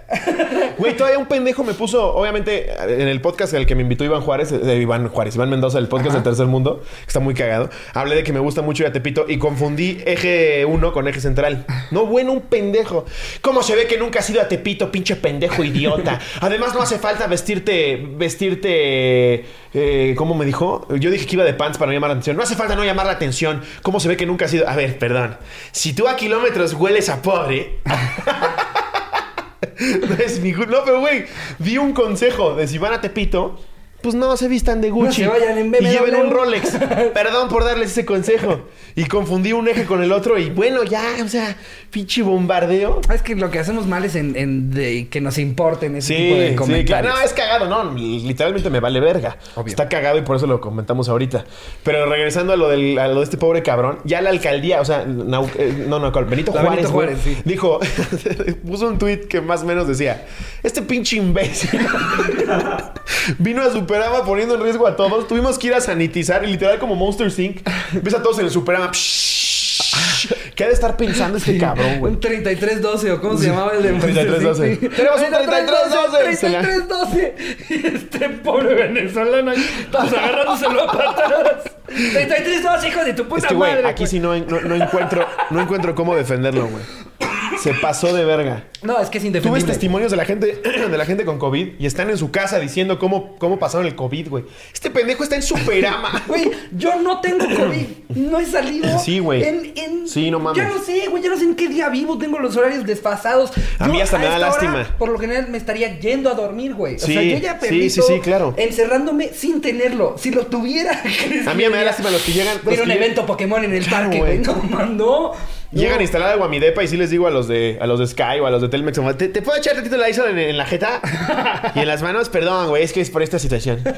Speaker 2: Güey, todavía un pendejo me puso, obviamente, en el podcast al que me invitó Iván Juárez, eh, Iván Juárez, Iván Mendoza, el podcast del Tercer Mundo, que está muy cagado. Hablé de que me gusta mucho ya Tepito y confundí eje 1 con eje central. No, bueno, un pendejo. ¿Cómo se ve que nunca has ido a Tepito, pinche pendejo idiota? Además, no hace falta vestirte, vestirte, eh, ¿cómo me dijo? Yo dije que iba de pants para no llamar la atención. No hace falta no llamar la atención. ¿Cómo se ve que nunca has ido? A ver, perdón. Si tú a kilómetros hueles a no es mi No, pero güey, di un consejo de si van a Tepito pues no se vistan de Gucci.
Speaker 1: No se vayan en BMW.
Speaker 2: Y lleven un Rolex. Perdón por darles ese consejo. Y confundí un eje con el otro y bueno, ya, o sea, pinche bombardeo.
Speaker 1: Es que lo que hacemos mal es en, que nos importen ese tipo de comentarios. Sí, claro.
Speaker 2: No, es cagado, no. Literalmente me vale verga. Está cagado y por eso lo comentamos ahorita. Pero regresando a lo, del, a lo de este pobre cabrón, ya la alcaldía, o sea, no, eh, no, no Benito Juárez, Benito Juárez sí. dijo, puso un tweet que más o menos decía, este pinche imbécil vino a su Superama poniendo en riesgo a todos. Tuvimos que ir a sanitizar y literal como Monster Inc. Ves a todos en el Superama. ¿Qué ha de estar pensando este cabrón, güey?
Speaker 1: Un 3312 o cómo se llamaba el de
Speaker 2: 3312. Tenemos un 3312. 3312.
Speaker 1: Y este pobre venezolano todos agarrándoselo a patadas. 3312, hijo de tu puta
Speaker 2: es que, güey,
Speaker 1: madre.
Speaker 2: Aquí sí no, no, no encuentro, no encuentro cómo defenderlo, güey. Se pasó de verga.
Speaker 1: No, es que es indefendible.
Speaker 2: Tú ves testimonios de la gente, de la gente con COVID y están en su casa diciendo cómo, cómo pasaron el COVID, güey. Este pendejo está en Superama.
Speaker 1: Güey, yo no tengo COVID. No he salido.
Speaker 2: Sí, güey.
Speaker 1: En, en...
Speaker 2: Sí, no mames.
Speaker 1: Ya no sé, güey. Ya no sé en qué día vivo. Tengo los horarios desfasados.
Speaker 2: A mí hasta me da
Speaker 1: hora,
Speaker 2: lástima.
Speaker 1: por lo general me estaría yendo a dormir, güey.
Speaker 2: Sí,
Speaker 1: o sea, yo ya
Speaker 2: sí,
Speaker 1: permito
Speaker 2: sí, sí, claro.
Speaker 1: encerrándome sin tenerlo. Si lo tuviera, ¿crees
Speaker 2: A mí me da lástima los que llegan.
Speaker 1: A un
Speaker 2: que
Speaker 1: evento Pokémon en el
Speaker 2: Claro,
Speaker 1: parque,
Speaker 2: güey.
Speaker 1: güey. No, mandó.
Speaker 2: Llegan a instalar algo a mi depa y sí les digo a los de a los de Sky o a los de Telmex, ¿te, te puedo echar tantito la ISO en, en la jeta? y en las manos, perdón, güey, es que es por esta situación.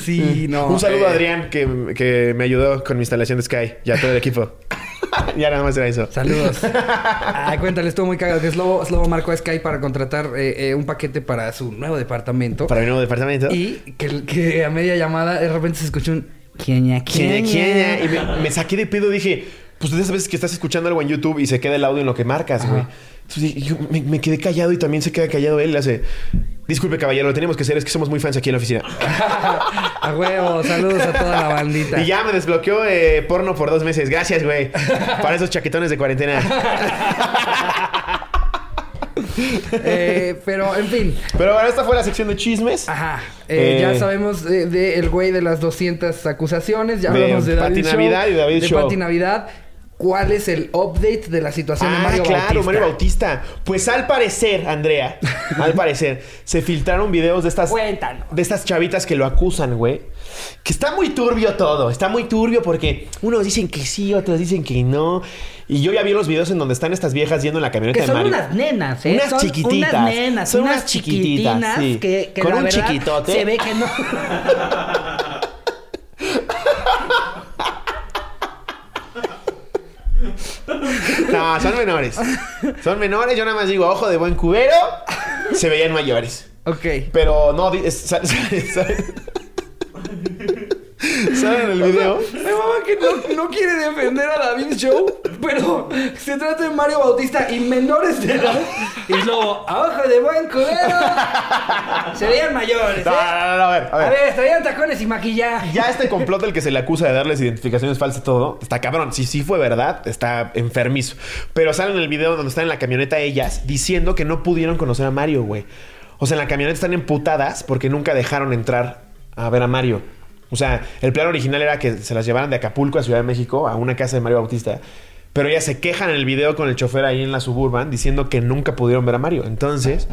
Speaker 1: Sí, no.
Speaker 2: Un saludo
Speaker 1: eh,
Speaker 2: a Adrián que, que me ayudó con mi instalación de Sky y a todo el equipo. ya nada más era eso.
Speaker 1: Saludos. Ay, cuéntale, estuvo muy cagado que Slobo, Slobo marcó a Sky para contratar eh, eh, un paquete para su nuevo departamento.
Speaker 2: Para mi nuevo departamento.
Speaker 1: Y que, que a media llamada de repente se escuchó un quiña,
Speaker 2: ¿Quién,
Speaker 1: quiña.
Speaker 2: quién? Y me, me saqué de pedo, dije, pues de esas veces que estás escuchando algo en YouTube y se queda el audio en lo que marcas, güey. Entonces yo me, me quedé callado y también se queda callado él. Hace, disculpe caballero, lo tenemos que hacer, es que somos muy fans aquí en la oficina.
Speaker 1: a huevo, saludos a toda la bandita.
Speaker 2: Y ya me desbloqueó eh, porno por dos meses. Gracias, güey. Para esos chaquetones de cuarentena.
Speaker 1: Eh, pero, en fin.
Speaker 2: Pero bueno, esta fue la sección de chismes.
Speaker 1: Ajá. Eh,
Speaker 2: Eh,
Speaker 1: ya sabemos del de, el güey de las 200 acusaciones. Ya
Speaker 2: De
Speaker 1: hablamos de David
Speaker 2: Pati
Speaker 1: Show,
Speaker 2: Navidad y David
Speaker 1: de
Speaker 2: Show.
Speaker 1: Pati Navidad. ¿Cuál es el update de la situación de
Speaker 2: Ah,
Speaker 1: Mario
Speaker 2: claro,
Speaker 1: Bautista?
Speaker 2: Mario Bautista. Pues al parecer, Andrea, al parecer, se filtraron videos de estas,
Speaker 1: Cuéntanos.
Speaker 2: de estas chavitas que lo acusan, güey. Que está muy turbio todo. Está muy turbio porque unos dicen que sí, otros dicen que no. Y yo ya vi los videos en donde están estas viejas yendo en la camioneta
Speaker 1: Que
Speaker 2: de
Speaker 1: son
Speaker 2: Mario.
Speaker 1: unas nenas, ¿eh?
Speaker 2: Unas
Speaker 1: son
Speaker 2: chiquititas.
Speaker 1: Unas nenas,
Speaker 2: Son
Speaker 1: unas
Speaker 2: unas chiquititas, sí.
Speaker 1: que, que
Speaker 2: Con
Speaker 1: la
Speaker 2: un
Speaker 1: verdad
Speaker 2: chiquitote.
Speaker 1: se ve que no.
Speaker 2: No, son menores. Son menores. Yo nada más digo, ojo de buen cubero. Se veían mayores.
Speaker 1: ok.
Speaker 2: Pero no, di- es- sa- sa- ¿saben? ¿Saben el video?
Speaker 1: Me mama que no, no quiere defender a David Show, pero se trata de Mario Bautista y menores de edad. Y luego, a ojo de buen cubero, se veían mayores, ¿eh?
Speaker 2: No, no, no, no, a ver, a ver.
Speaker 1: A ver, traían tacones y maquillaje.
Speaker 2: Ya este complot del que se le acusa de darles identificaciones falsas y todo, está cabrón. Si sí fue verdad, está enfermizo. Pero salen en el video donde están en la camioneta ellas diciendo que no pudieron conocer a Mario, güey. O sea, en la camioneta están emputadas porque nunca dejaron entrar a ver a Mario. O sea, el plan original era que se las llevaran de Acapulco a Ciudad de México a una casa de Mario Bautista. Pero ellas se quejan en el video con el chofer ahí en la suburban diciendo que nunca pudieron ver a Mario. Entonces,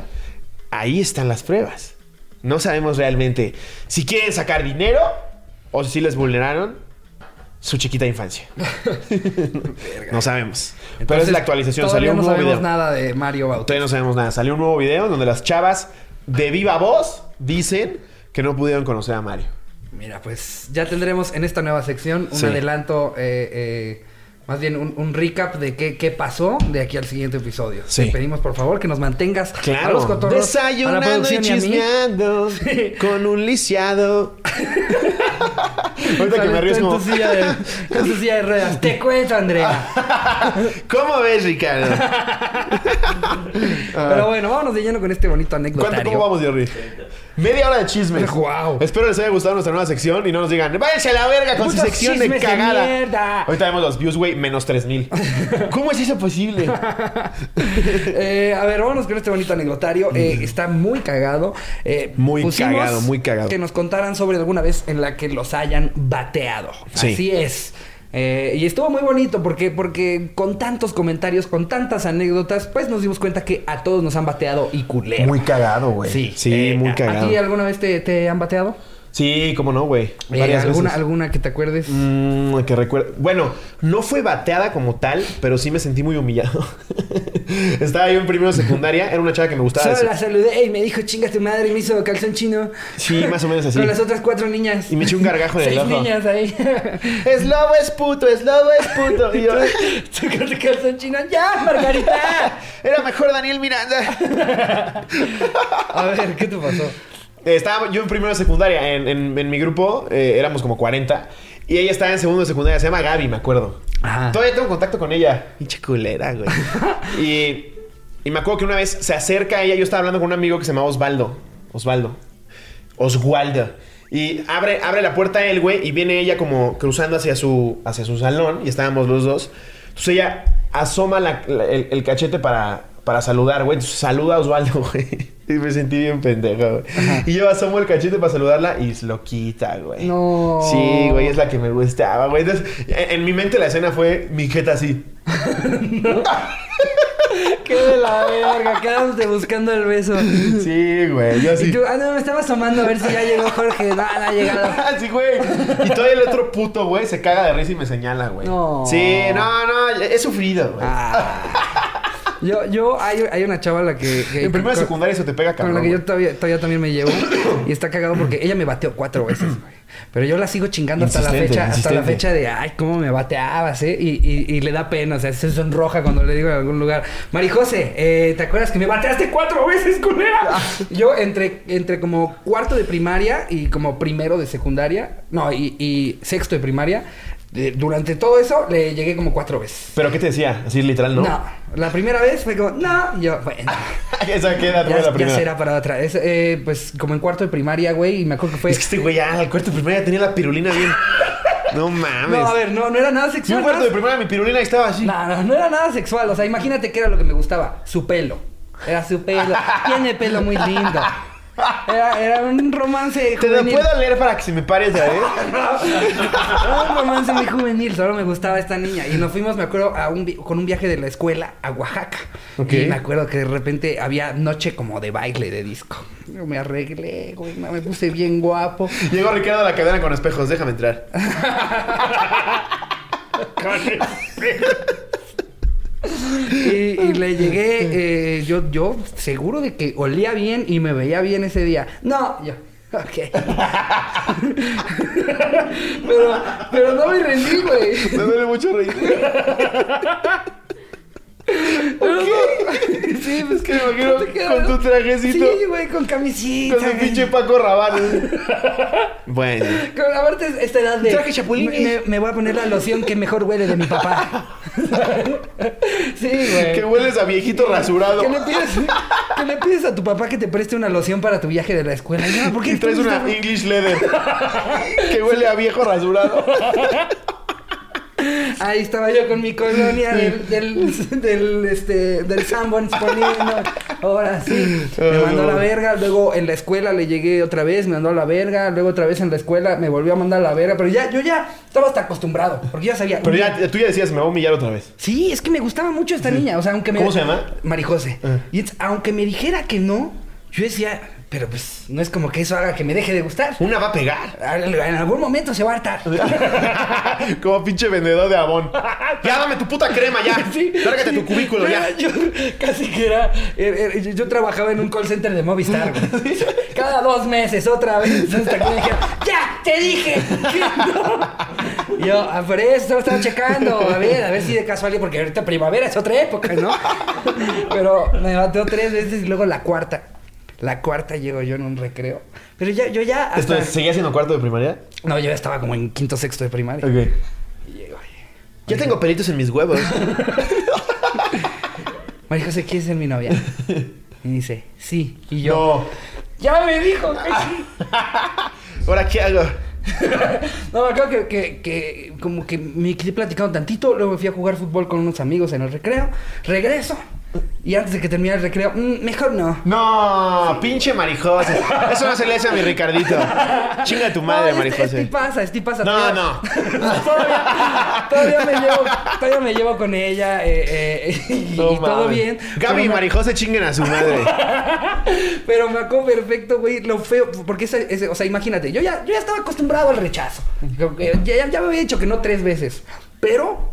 Speaker 2: ahí están las pruebas. No sabemos realmente si quieren sacar dinero o si les vulneraron su chiquita infancia. no sabemos. Pero esa es
Speaker 1: Entonces,
Speaker 2: la actualización. Salió un
Speaker 1: no
Speaker 2: nuevo
Speaker 1: sabemos
Speaker 2: video.
Speaker 1: nada de Mario Bautista.
Speaker 2: Todavía no sabemos nada. Salió un nuevo video donde las chavas de viva voz dicen que no pudieron conocer a Mario.
Speaker 1: Mira, pues ya tendremos en esta nueva sección un
Speaker 2: Sí.
Speaker 1: adelanto, eh, eh, más bien un, un recap de qué, qué pasó de aquí al siguiente episodio.
Speaker 2: Sí.
Speaker 1: Te pedimos por favor que nos mantengas a los
Speaker 2: Claro.
Speaker 1: cotorros, a la
Speaker 2: Desayunando y chismeando
Speaker 1: Sí.
Speaker 2: con un lisiado. Ahorita que me es
Speaker 1: en tu silla de, en tu silla de ruedas. Te cuento, Andrea.
Speaker 2: ¿Cómo ves, Ricardo?
Speaker 1: Pero bueno, vámonos de lleno con este bonito
Speaker 2: ¿Cuánto,
Speaker 1: anecdotario.
Speaker 2: ¿Cómo vamos, Jerry? Media hora de chismes.
Speaker 1: Guau.
Speaker 2: Espero les haya gustado nuestra nueva sección y no nos digan, váyanse a la verga con su sección de
Speaker 1: de
Speaker 2: cagada.
Speaker 1: mierda.
Speaker 2: Ahorita vemos los views, güey, menos 3000. ¿Cómo es eso posible?
Speaker 1: Eh, a ver, vámonos con este bonito anecdotario. Eh, está muy cagado. Eh.
Speaker 2: Muy cagado, muy cagado.
Speaker 1: Que nos contaran sobre alguna vez en la que los hayan bateado.
Speaker 2: Sí.
Speaker 1: Así es. Eh, y estuvo muy bonito porque, porque con tantos comentarios, con tantas anécdotas, pues nos dimos cuenta que a todos nos han bateado y culero.
Speaker 2: Muy cagado, güey.
Speaker 1: Sí,
Speaker 2: Sí,
Speaker 1: Eh,
Speaker 2: muy
Speaker 1: ¿a-
Speaker 2: cagado.
Speaker 1: ¿A ti alguna vez te, te han bateado?
Speaker 2: Sí, cómo no, güey.
Speaker 1: Eh, ¿alguna,
Speaker 2: veces.
Speaker 1: ¿Alguna que te acuerdes?
Speaker 2: Mm, que recuerdo. Bueno, no fue bateada como tal, pero sí me sentí muy humillado. Estaba yo en primero de secundaria, era una chava que me gustaba.
Speaker 1: Solo
Speaker 2: de-
Speaker 1: la saludé y me dijo, chinga tu madre, y me hizo calzón chino.
Speaker 2: Sí, más o menos así.
Speaker 1: Con las otras cuatro niñas.
Speaker 2: Y me eché un gargajo el
Speaker 1: Seis
Speaker 2: ojo.
Speaker 1: niñas ahí.
Speaker 2: Es lobo, es puto, es lobo, es puto. Y yo,
Speaker 1: Sácate calzón chino. ¡Ya, Margarita!
Speaker 2: era mejor Daniel Miranda.
Speaker 1: A ver, ¿qué te pasó?
Speaker 2: Eh, Estaba yo en primero de secundaria. En, en- en mi grupo eh, éramos como 40. Y ella estaba en segundo de secundaria, se llama Gaby, me acuerdo. Todavía tengo contacto con ella. Pinche culera, güey. y, y me acuerdo que una vez se acerca a ella, yo estaba hablando con un amigo que se llama Osvaldo. Osvaldo. Oswaldo. Y abre, abre la puerta él, güey, y viene ella como cruzando hacia su, hacia su salón, y estábamos los dos. Entonces ella asoma el, cachete para, para saludar, güey. Saluda a Osvaldo, güey. Y me sentí bien pendejo, güey. Y yo asomo el cachete para saludarla y lo quita, güey. No. Sí, güey, es la que me gustaba, güey. Entonces, en, mi mente la escena fue mi jeta así.
Speaker 1: Qué de la verga, quedándote buscando el beso.
Speaker 2: Sí, güey, yo.
Speaker 1: Y tú, ah, no, me estaba asomando a ver si ya llegó Jorge. No, no ha llegado.
Speaker 2: sí, güey. Y todavía el otro puto, güey, se caga de risa y me señala, güey. No. Sí, no, no, he sufrido, güey. Ah.
Speaker 1: Yo, yo, hay, hay una chava la que.
Speaker 2: en primera secundaria se te pega
Speaker 1: cabrón. Con la que yo todavía, todavía también me llevo. y está cagado porque ella me bateó cuatro veces, güey. Pero yo la sigo chingando hasta la fecha, hasta la fecha de ay, cómo me bateabas, ¿eh? Y, y, le da pena, o sea, se sonroja cuando le digo en algún lugar, Marijose, eh, ¿te acuerdas que me bateaste cuatro veces, culera? Yo entre, entre como cuarto de primaria y como primero de secundaria, no, y, y sexto de primaria, durante todo eso le llegué como cuatro veces.
Speaker 2: ¿Pero qué te decía? Así literal, ¿no?
Speaker 1: No. La primera vez fue como, no. yo, bueno.
Speaker 2: ¿Esa qué edad fue la primera?
Speaker 1: Ya será para otra. Es, eh, pues como en cuarto de primaria, güey. Y me acuerdo que fue.
Speaker 2: Es que este güey ya, al cuarto de primaria tenía la pirulina bien. No mames.
Speaker 1: No, a ver, no, no era nada sexual.
Speaker 2: en cuarto de primaria mi pirulina estaba así.
Speaker 1: No, no, no era nada sexual. O sea, imagínate qué era lo que me gustaba. Su pelo. Era su pelo. Tiene pelo muy lindo. Era, era un romance
Speaker 2: Te lo puedo leer para que se me pare otra vez.
Speaker 1: era un romance muy juvenil, solo me gustaba esta niña. Y nos fuimos, me acuerdo, a un con un viaje de la escuela a Oaxaca. Y me acuerdo que de repente había noche como de baile de disco. Yo me arreglé, güey, me puse bien guapo.
Speaker 2: Llegó Ricardo a la cadena con espejos, déjame entrar.
Speaker 1: y, le llegué, eh, yo, yo seguro de que olía bien y me veía bien ese día. No, yo. Ok. pero, pero no me rendí, güey.
Speaker 2: Me duele mucho reír.
Speaker 1: sí, pues que me imagino
Speaker 2: con tu trajecito.
Speaker 1: Sí, güey, con camisita.
Speaker 2: Con el pinche Paco Rabanne. bueno.
Speaker 1: Con, aparte, esta edad de. Traje chapulín. Me, me, voy a poner la loción que mejor huele de mi papá. sí, güey.
Speaker 2: Que hueles a viejito rasurado.
Speaker 1: Que le, pides, que le pides a tu papá que te preste una loción para tu viaje de la escuela.
Speaker 2: Ya, ¿por qué y traes una English Leather. que huele a viejo rasurado.
Speaker 1: Ahí estaba yo con mi colonia del, del, del, este, del Sanborns poniendo. Ahora sí. Me mandó a la verga. Luego en la escuela le llegué otra vez, me mandó a la verga. Luego otra vez en la escuela me volvió a mandar a la verga. Pero ya, yo ya estaba hasta acostumbrado. Porque ya sabía.
Speaker 2: Pero ya, tú ya decías, me voy a humillar otra vez.
Speaker 1: Sí, es que me gustaba mucho esta niña. O sea, aunque me.
Speaker 2: ¿Cómo se llama?
Speaker 1: Marijose. Ah. Y aunque me dijera que no, yo decía, pero pues no es como que eso haga que me deje de gustar.
Speaker 2: Una va a pegar.
Speaker 1: En algún momento se va a hartar.
Speaker 2: como pinche vendedor de abón. Ya dame tu puta crema, ya. Sí. Lárgate tu cubículo, ya.
Speaker 1: Yo casi que era, er, er, Yo trabajaba en un call center de Movistar. Cada dos meses, otra vez. Hasta que me dijeron, ¡Ya! ¡Te dije! yo, ah, por eso estaba checando. A ver, a ver si de casualidad, porque ahorita primavera es otra época, ¿no? Pero me bateó tres veces y luego la cuarta. La cuarta llego yo en un recreo. Pero ya, yo ya.
Speaker 2: Hasta... ¿Seguía siendo cuarto de primaria?
Speaker 1: No, yo ya estaba como en quinto sexto de primaria.
Speaker 2: Ok. Y llego, Ya tengo pelitos en mis huevos.
Speaker 1: María José, ¿quieres ser mi novia? Y dice, sí. Y yo. No. Ya me dijo que sí.
Speaker 2: ¿Ahora qué hago?
Speaker 1: no, me acuerdo que, que, como que me quedé platicando tantito, luego me fui a jugar fútbol con unos amigos en el recreo, regreso, y antes de que termine el recreo, mm, mejor no.
Speaker 2: No, pinche marijose. Eso no se le hace a mi Ricardito. Chinga tu madre, no, marijose.
Speaker 1: pasa, este pasa.
Speaker 2: No, no.
Speaker 1: todavía, me llevo, todavía me llevo con ella eh, eh, y, todo bien.
Speaker 2: Gaby y marijose chinguen a su madre.
Speaker 1: pero me acuerdo perfecto, güey, lo feo. Porque ese, o sea, imagínate, yo ya, yo ya estaba acostumbrado al rechazo. Ya, ya me había dicho que no tres veces. Pero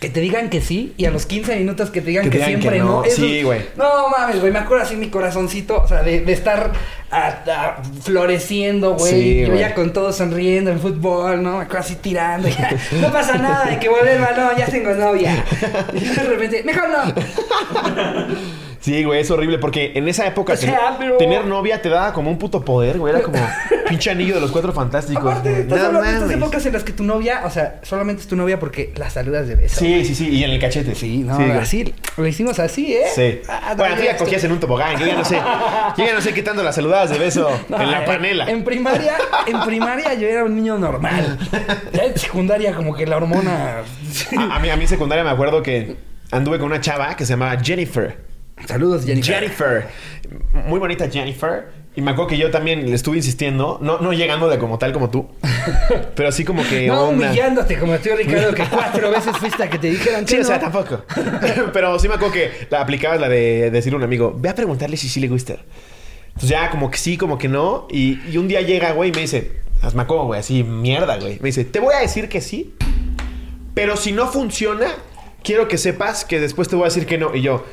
Speaker 1: que te digan que sí y a los 15 minutos que te digan que, siempre no.
Speaker 2: sí, güey.
Speaker 1: No mames, güey. Me acuerdo así mi corazoncito, o sea, de, de estar floreciendo, güey. Yo ya con todo sonriendo en fútbol, ¿no? Me acuerdo así tirando. no pasa nada de que el balón, ya tengo novia. Y de repente, mejor no.
Speaker 2: Sí, güey, es horrible porque en esa época tener novia te daba como un puto poder, güey. Era como pinche anillo de los cuatro fantásticos.
Speaker 1: Aparte, estás hablando de estas épocas en las que tu novia, o sea, solamente es tu novia porque la saludas de beso.
Speaker 2: Sí, sí, sí, y en el cachete.
Speaker 1: Sí, no, así, lo hicimos así, ¿eh?
Speaker 2: Sí. Ah, bueno, tú ya cogías en un tobogán, yo ya no sé. Yo ya no sé qué tanto las saludadas de beso en la panela.
Speaker 1: En primaria, en primaria yo era un niño normal. Ya en secundaria como que la hormona...
Speaker 2: a, mí, a mí secundaria me acuerdo que anduve con una chava que se llamaba Jennifer.
Speaker 1: Saludos, Jennifer.
Speaker 2: Jennifer. Muy bonita Jennifer. Y me acuerdo que yo también le estuve insistiendo, no, no llegando de como tal como tú, pero así como que.
Speaker 1: No humillándote como estoy Ricardo, que cuatro veces fuiste a que te dijeran que.
Speaker 2: Sí, o sea, tampoco. pero sí me acuerdo que la aplicabas la de decirle a un amigo, ve a preguntarle si sí le gusta. Entonces ya como que sí, como que no. Y, y un día llega, güey, y me dice, me acuerdo, güey, así, mierda, güey. Me dice, te voy a decir que sí, pero si no funciona, quiero que sepas que después te voy a decir que no. Y yo,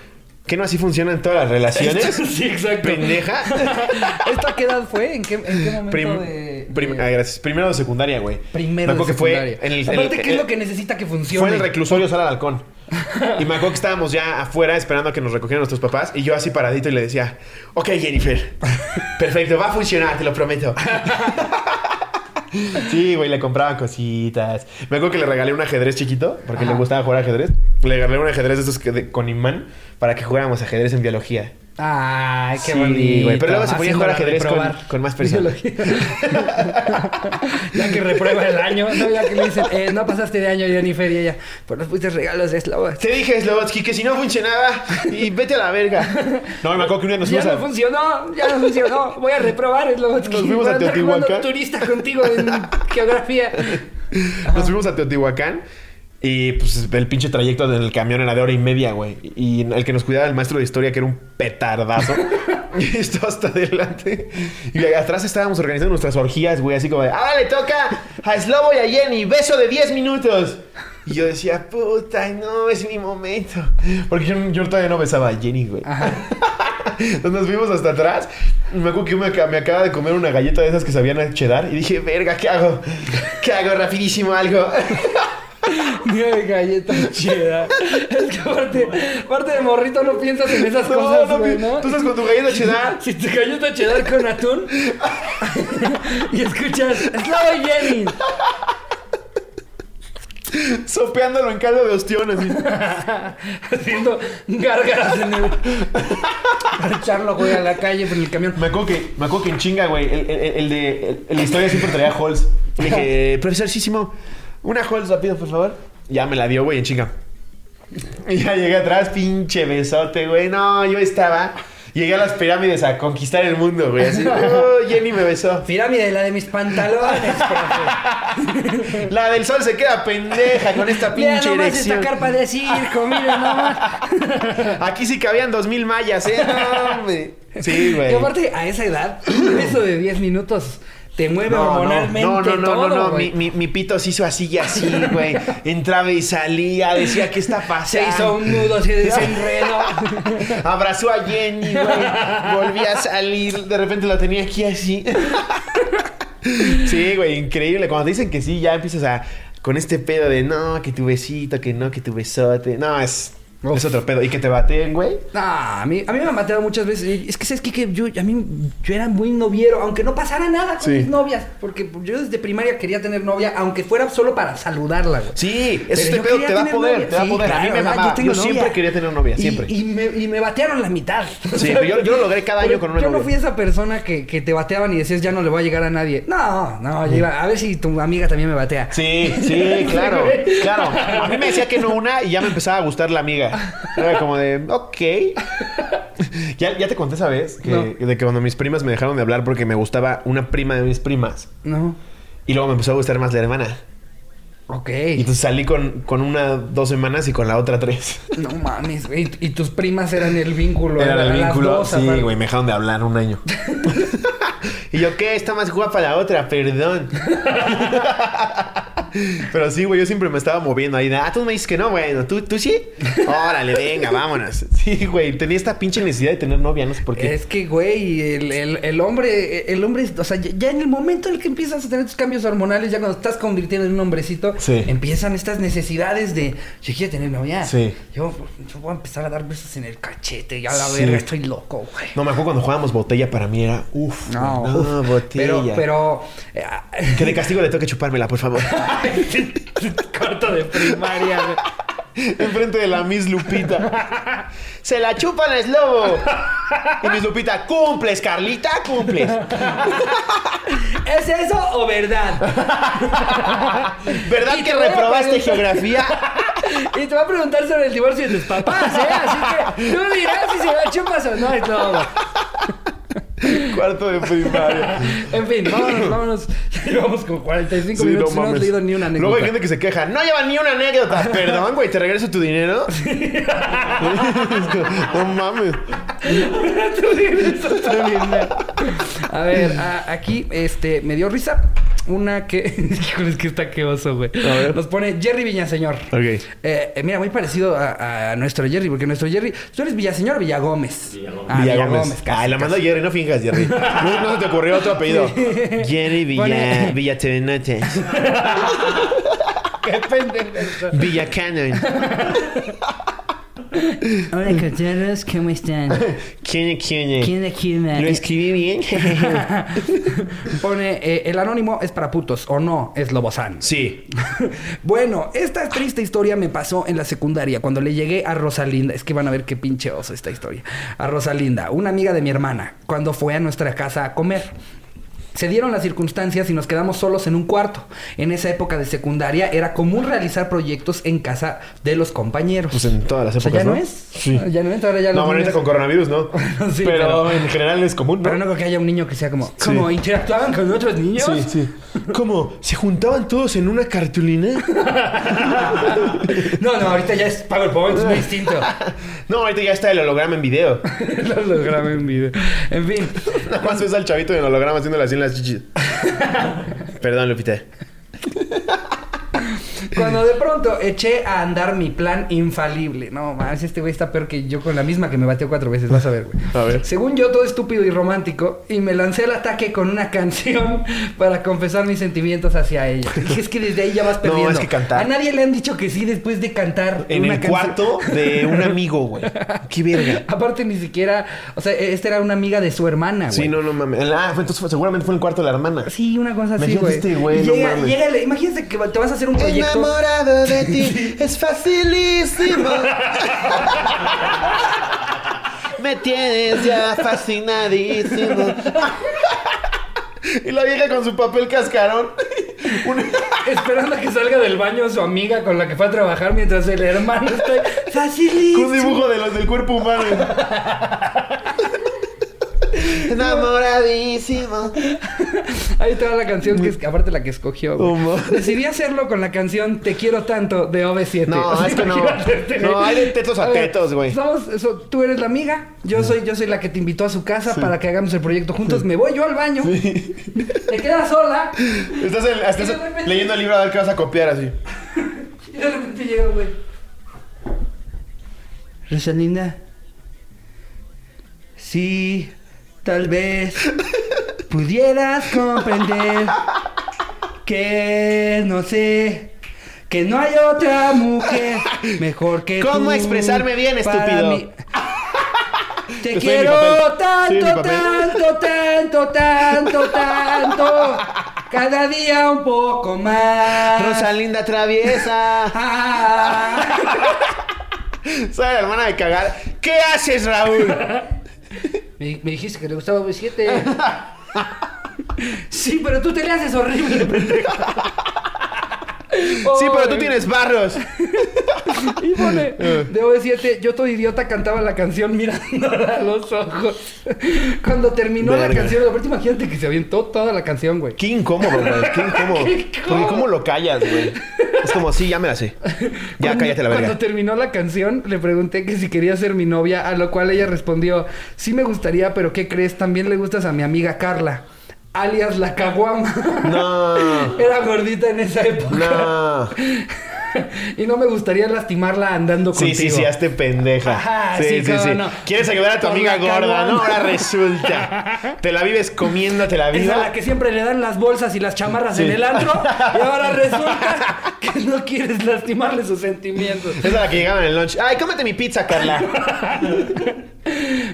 Speaker 2: ¿Qué no así funcionan todas las relaciones?
Speaker 1: sí, exacto.
Speaker 2: Pendeja.
Speaker 1: ¿Esta qué edad fue? ¿En qué, en qué momento de,
Speaker 2: ah, gracias. Primero de secundaria, güey.
Speaker 1: Primero de secundaria. Que fue en el, Aparte, ¿qué es lo que necesita que funcione?
Speaker 2: Fue en el reclusorio Sala al Halcón. Y me acuerdo que estábamos ya afuera esperando a que nos recogieran nuestros papás. Y yo así paradito y le decía, ok, Jennifer. Perfecto, va a funcionar, te lo prometo. Sí, güey, le compraban cositas. Me acuerdo que le regalé un ajedrez chiquito, porque le gustaba jugar ajedrez. Le regalé un ajedrez de esos que con imán para que jugáramos ajedrez en biología.
Speaker 1: Ay, qué bonito.
Speaker 2: Pero luego se ponía a jugar ajedrez con, con, más personas.
Speaker 1: ya que reprueba el año, no, ya que le dicen, eh, no pasaste de año, Jennifer, y ella, pues nos pusiste regalos de Slobotsky.
Speaker 2: Te dije, Slobotsky, que si no funcionaba, y vete a la verga. No, me acuerdo que un día nos
Speaker 1: Ya no funcionó, ya no funcionó. Voy a reprobar Slobotsky.
Speaker 2: Nos fuimos a Teotihuacán.
Speaker 1: turista contigo en geografía.
Speaker 2: Nos fuimos a Teotihuacán. Y pues el pinche trayecto del camión era de hora y media, güey. Y el que nos cuidaba el maestro de historia, que era un petardazo. y esto hasta adelante. Y atrás estábamos organizando nuestras orgías, güey. Así como de, ¡ah, le toca a Slobo y a Jenny! ¡Beso de 10 minutos! Y yo decía, puta, no, es mi momento. Porque yo, todavía no besaba a Jenny, güey. Entonces nos fuimos hasta atrás. Me acuerdo que me, me, acaba de comer una galleta de esas que sabían a cheddar. Y dije, verga, ¿qué hago? ¿Qué hago? Rapidísimo algo.
Speaker 1: Nueve galletas cheddar. Es que aparte, aparte de morrito no piensas en esas cosas, güey, ¿no?
Speaker 2: Tú estás con tu galleta cheddar.
Speaker 1: Si tu galleta cheddar con atún y escuchas, ¡Slava Jenny!
Speaker 2: Sopeándolo en caldo de ostiones.
Speaker 1: Haciendo gárgaras en el. Para echarlo, güey, a la calle por el camión.
Speaker 2: Me acuerdo que, me acuerdo que en chinga, güey, el, el, de. El, la historia siempre traía Halls. Le dije, profesorcísimo, una Halls rápido, por favor. Ya me la dio, güey, en chinga. Y ya llegué atrás, pinche besote, güey. No, yo estaba. Llegué a las pirámides a conquistar el mundo, güey. Así, oh, Jenny me besó.
Speaker 1: Pirámide, la de mis pantalones,
Speaker 2: profe. La del sol se queda pendeja con esta pinche mira nomás esta
Speaker 1: carpa de circo, mira nomás.
Speaker 2: Aquí sí cabían dos mil mayas, ¿eh? No, hombre. Sí, güey.
Speaker 1: Y aparte, a esa edad, eso de 10 minutos te mueve hormonalmente. No, no, no, todo, no, no,
Speaker 2: mi, mi, mi, pito se hizo así y así, güey. Entraba y salía, decía, ¿qué está pasando?
Speaker 1: Se hizo un nudo, se desenredó.
Speaker 2: Abrazó a Jenny, güey. Volví a salir, de repente la tenía aquí así. sí, güey, increíble. Cuando te dicen que sí, ya empiezas a. Con este pedo de no, que tu besito, que no, que tu besote. No, es. Es otro pedo. ¿Y que te baten, güey?
Speaker 1: Ah, a mí, a mí me han bateado muchas veces. Es que, ¿sabes qué? Que yo, a mí, yo era muy noviero, aunque no pasara nada con mis novias. Porque yo desde primaria quería tener novia, aunque fuera solo para saludarla, güey.
Speaker 2: Sí, este pedo te da poder, te da poder. a mí me mamaba. Yo, siempre quería tener novia, siempre.
Speaker 1: Y, me, y me batearon la mitad.
Speaker 2: Sí, pero yo, yo lo logré cada año con una
Speaker 1: yo
Speaker 2: novia.
Speaker 1: Yo no fui esa persona que, que, te bateaban y decías, ya no le voy a llegar a nadie. No, no, yo iba, a ver si tu amiga también me batea.
Speaker 2: Sí, sí, claro, claro. A mí me decía que no una y ya me empezaba a gustar la amiga. Era como de, ok. ya, ya te conté esa vez que, de que cuando mis primas me dejaron de hablar porque me gustaba una prima de mis primas.
Speaker 1: No.
Speaker 2: Y luego me empezó a gustar más la hermana.
Speaker 1: Ok.
Speaker 2: Y entonces salí con, con una dos semanas y con la otra tres.
Speaker 1: No mames, güey. Y tus primas eran el vínculo.
Speaker 2: Era el vínculo. sí, güey. Me dejaron de hablar un año. y yo, ¿qué? Está más guapa la otra, perdón. Pero sí, güey, yo siempre me estaba moviendo ahí. Ah, tú me dices que no, bueno, ¿tú, tú sí? Órale, venga, vámonos. Sí, güey, tenía esta pinche necesidad de tener novia, no sé por qué.
Speaker 1: Es que, güey, el, el, hombre, el hombre, o sea, ya en el momento en el que empiezas a tener tus cambios hormonales, ya cuando estás convirtiendo en un hombrecito, empiezan estas necesidades de, yo quiero tener novia. Sí. Yo, yo voy a empezar a dar besos en el cachete, ya la verga, estoy loco, güey.
Speaker 2: No, me acuerdo cuando jugábamos botella para mí era, uff, no,
Speaker 1: botella. Pero, pero...
Speaker 2: Eh, que de castigo le toque chupármela, por favor.
Speaker 1: Corto de primaria,
Speaker 2: Enfrente de la Miss Lupita. Se la chupan el lobo. Y Miss Lupita, cumples, Carlita, cumples.
Speaker 1: ¿Es eso o verdad?
Speaker 2: ¿Verdad que reprobaste geografía?
Speaker 1: Y te va a preguntar sobre el divorcio de tus papás, ¿eh? Así que tú dirás si se la chupas o no todo.
Speaker 2: Cuarto de primaria.
Speaker 1: en fin, vámonos, vámonos. Llevamos como 45 minutos no, hemos leído ni una anécdota.
Speaker 2: Luego hay gente que se queja. No lleva ni una anécdota. Perdón, güey, ¿te regreso tu dinero? no mames.
Speaker 1: A ver, aquí este, me dio risa una que. Híjole, es que está que oso, güey. Nos pone Jerry Villaseñor. Ok. Eh, eh, mira, muy parecido a, nuestro Jerry, porque nuestro Jerry. ¿Tú eres Villaseñor o Villagómez?
Speaker 2: Villagómez. Ah, Villagómez. Ay, la mandó Jerry, no finjas, Jerry. no, se te ocurrió otro apellido. Jerry Villa. Villa
Speaker 1: Qué pendejo.
Speaker 2: Villa Cannon.
Speaker 1: Hola, cotorros, ¿cómo están?
Speaker 2: ¿Quién es quién?
Speaker 1: ¿Quién es quién?
Speaker 2: ¿Lo escribí bien?
Speaker 1: Pone, eh, el anónimo es para putos, ¿o no? Es Lobozán.
Speaker 2: Sí.
Speaker 1: bueno, esta triste historia me pasó en la secundaria, cuando le llegué a Rosalinda. Es que van a ver qué pinche oso esta historia. A Rosalinda, una amiga de mi hermana, cuando fue a nuestra casa a comer. Se dieron las circunstancias y nos quedamos solos en un cuarto. En esa época de secundaria era común realizar proyectos en casa de los compañeros.
Speaker 2: Pues en todas las épocas.
Speaker 1: O sea, ya no, es. Sí. Ya no es, ahora ya
Speaker 2: no. ahorita con coronavirus, ¿no? sí, pero, en general es común, ¿no?
Speaker 1: Pero no creo que haya un niño que sea como. ¿Cómo? ¿Interactuaban con otros niños?
Speaker 2: Sí, sí. ¿Cómo? ¿Se juntaban todos en una cartulina?
Speaker 1: no, no, ahorita ya es PowerPoint, es muy distinto.
Speaker 2: no, ahorita ya está el holograma en video.
Speaker 1: el holograma en video. En fin.
Speaker 2: Nada más ves al chavito en holograma haciendo así las chichis. Perdón, Lupita.
Speaker 1: Cuando de pronto eché a andar mi plan infalible. No, más este güey está peor que yo con la misma que me batió cuatro veces. Vas a ver, güey.
Speaker 2: A ver.
Speaker 1: Según yo, todo estúpido y romántico. Y me lancé al ataque con una canción para confesar mis sentimientos hacia ella. Y es que desde ahí ya vas perdiendo.
Speaker 2: No, es que cantar.
Speaker 1: A nadie le han dicho que sí después de cantar.
Speaker 2: En el cuarto de un amigo, güey. Qué verga.
Speaker 1: Aparte, ni siquiera. O sea, esta era una amiga de su hermana, güey.
Speaker 2: Sí, no, no mames. Ah, entonces seguramente fue en el cuarto de la hermana.
Speaker 1: Sí, una cosa así, güey. Este güey llega, llega, imagínate que te vas a hacer un proyecto
Speaker 2: enamorado de ti es facilísimo. Me tienes ya fascinadísimo. Y la vieja con su papel cascarón.
Speaker 1: Esperando a que salga del baño su amiga con la que fue a trabajar mientras el hermano está facilísimo.
Speaker 2: Con un dibujo de los del cuerpo humano. Enamoradísimo.
Speaker 1: Ahí toda la canción que es aparte la que escogió. Decidí hacerlo con la canción Te quiero tanto de OV7.
Speaker 2: No, es que no. No, hay de tetos a, tetos, güey.
Speaker 1: Eso, tú eres la amiga, yo soy, yo soy la que te invitó a su casa para que hagamos el proyecto juntos. Me voy yo al baño. Te quedas sola.
Speaker 2: Estás, leyendo el libro a ver qué vas a copiar así.
Speaker 1: y de repente llega, güey. Rosalinda. Sí. Tal vez pudieras comprender que no sé que no hay otra mujer mejor que
Speaker 2: ¿Cómo expresarme bien, estúpido?
Speaker 1: Te quiero tanto, tanto, tanto, tanto, tanto. Cada día un poco más.
Speaker 2: Rosalinda traviesa. Soy la hermana de cagar. ¿Qué haces, Raúl?
Speaker 1: Me, dijiste que te gustaba V7. sí, pero tú te le haces horrible,
Speaker 2: Sí, pero tú tienes barros.
Speaker 1: y pone, de OV7, yo todo idiota cantaba la canción mirándola a los ojos. Cuando terminó la canción, aparte imagínate que se avientó toda la canción, güey.
Speaker 2: Qué incómodo, güey. Qué incómodo. Porque cómo lo callas, güey. Es como, sí, ya me la sé. Ya cállate la verga.
Speaker 1: Cuando terminó la canción, le pregunté que si quería ser mi novia, a lo cual ella respondió, sí me gustaría, pero ¿qué crees? También le gustas a mi amiga Carla. Alias la caguama.
Speaker 2: No.
Speaker 1: Era gordita en esa época.
Speaker 2: No.
Speaker 1: y no me gustaría lastimarla andando contigo.
Speaker 2: Sí, sí, sí, hazte pendeja.
Speaker 1: Ajá,
Speaker 2: sí,
Speaker 1: sí,
Speaker 2: sí, sí.
Speaker 1: no.
Speaker 2: Quieres ayudar a tu amiga gorda,
Speaker 1: caguama.
Speaker 2: ¿no? Ahora resulta. Te la vives comiéndote la
Speaker 1: Es a
Speaker 2: vida.
Speaker 1: la que siempre le dan las bolsas y las chamarras
Speaker 2: Sí.
Speaker 1: en el antro. Y ahora resulta que no quieres lastimarle sus sentimientos.
Speaker 2: Es a la que llegaba en el lunch. Ay, cómete mi pizza, Carla.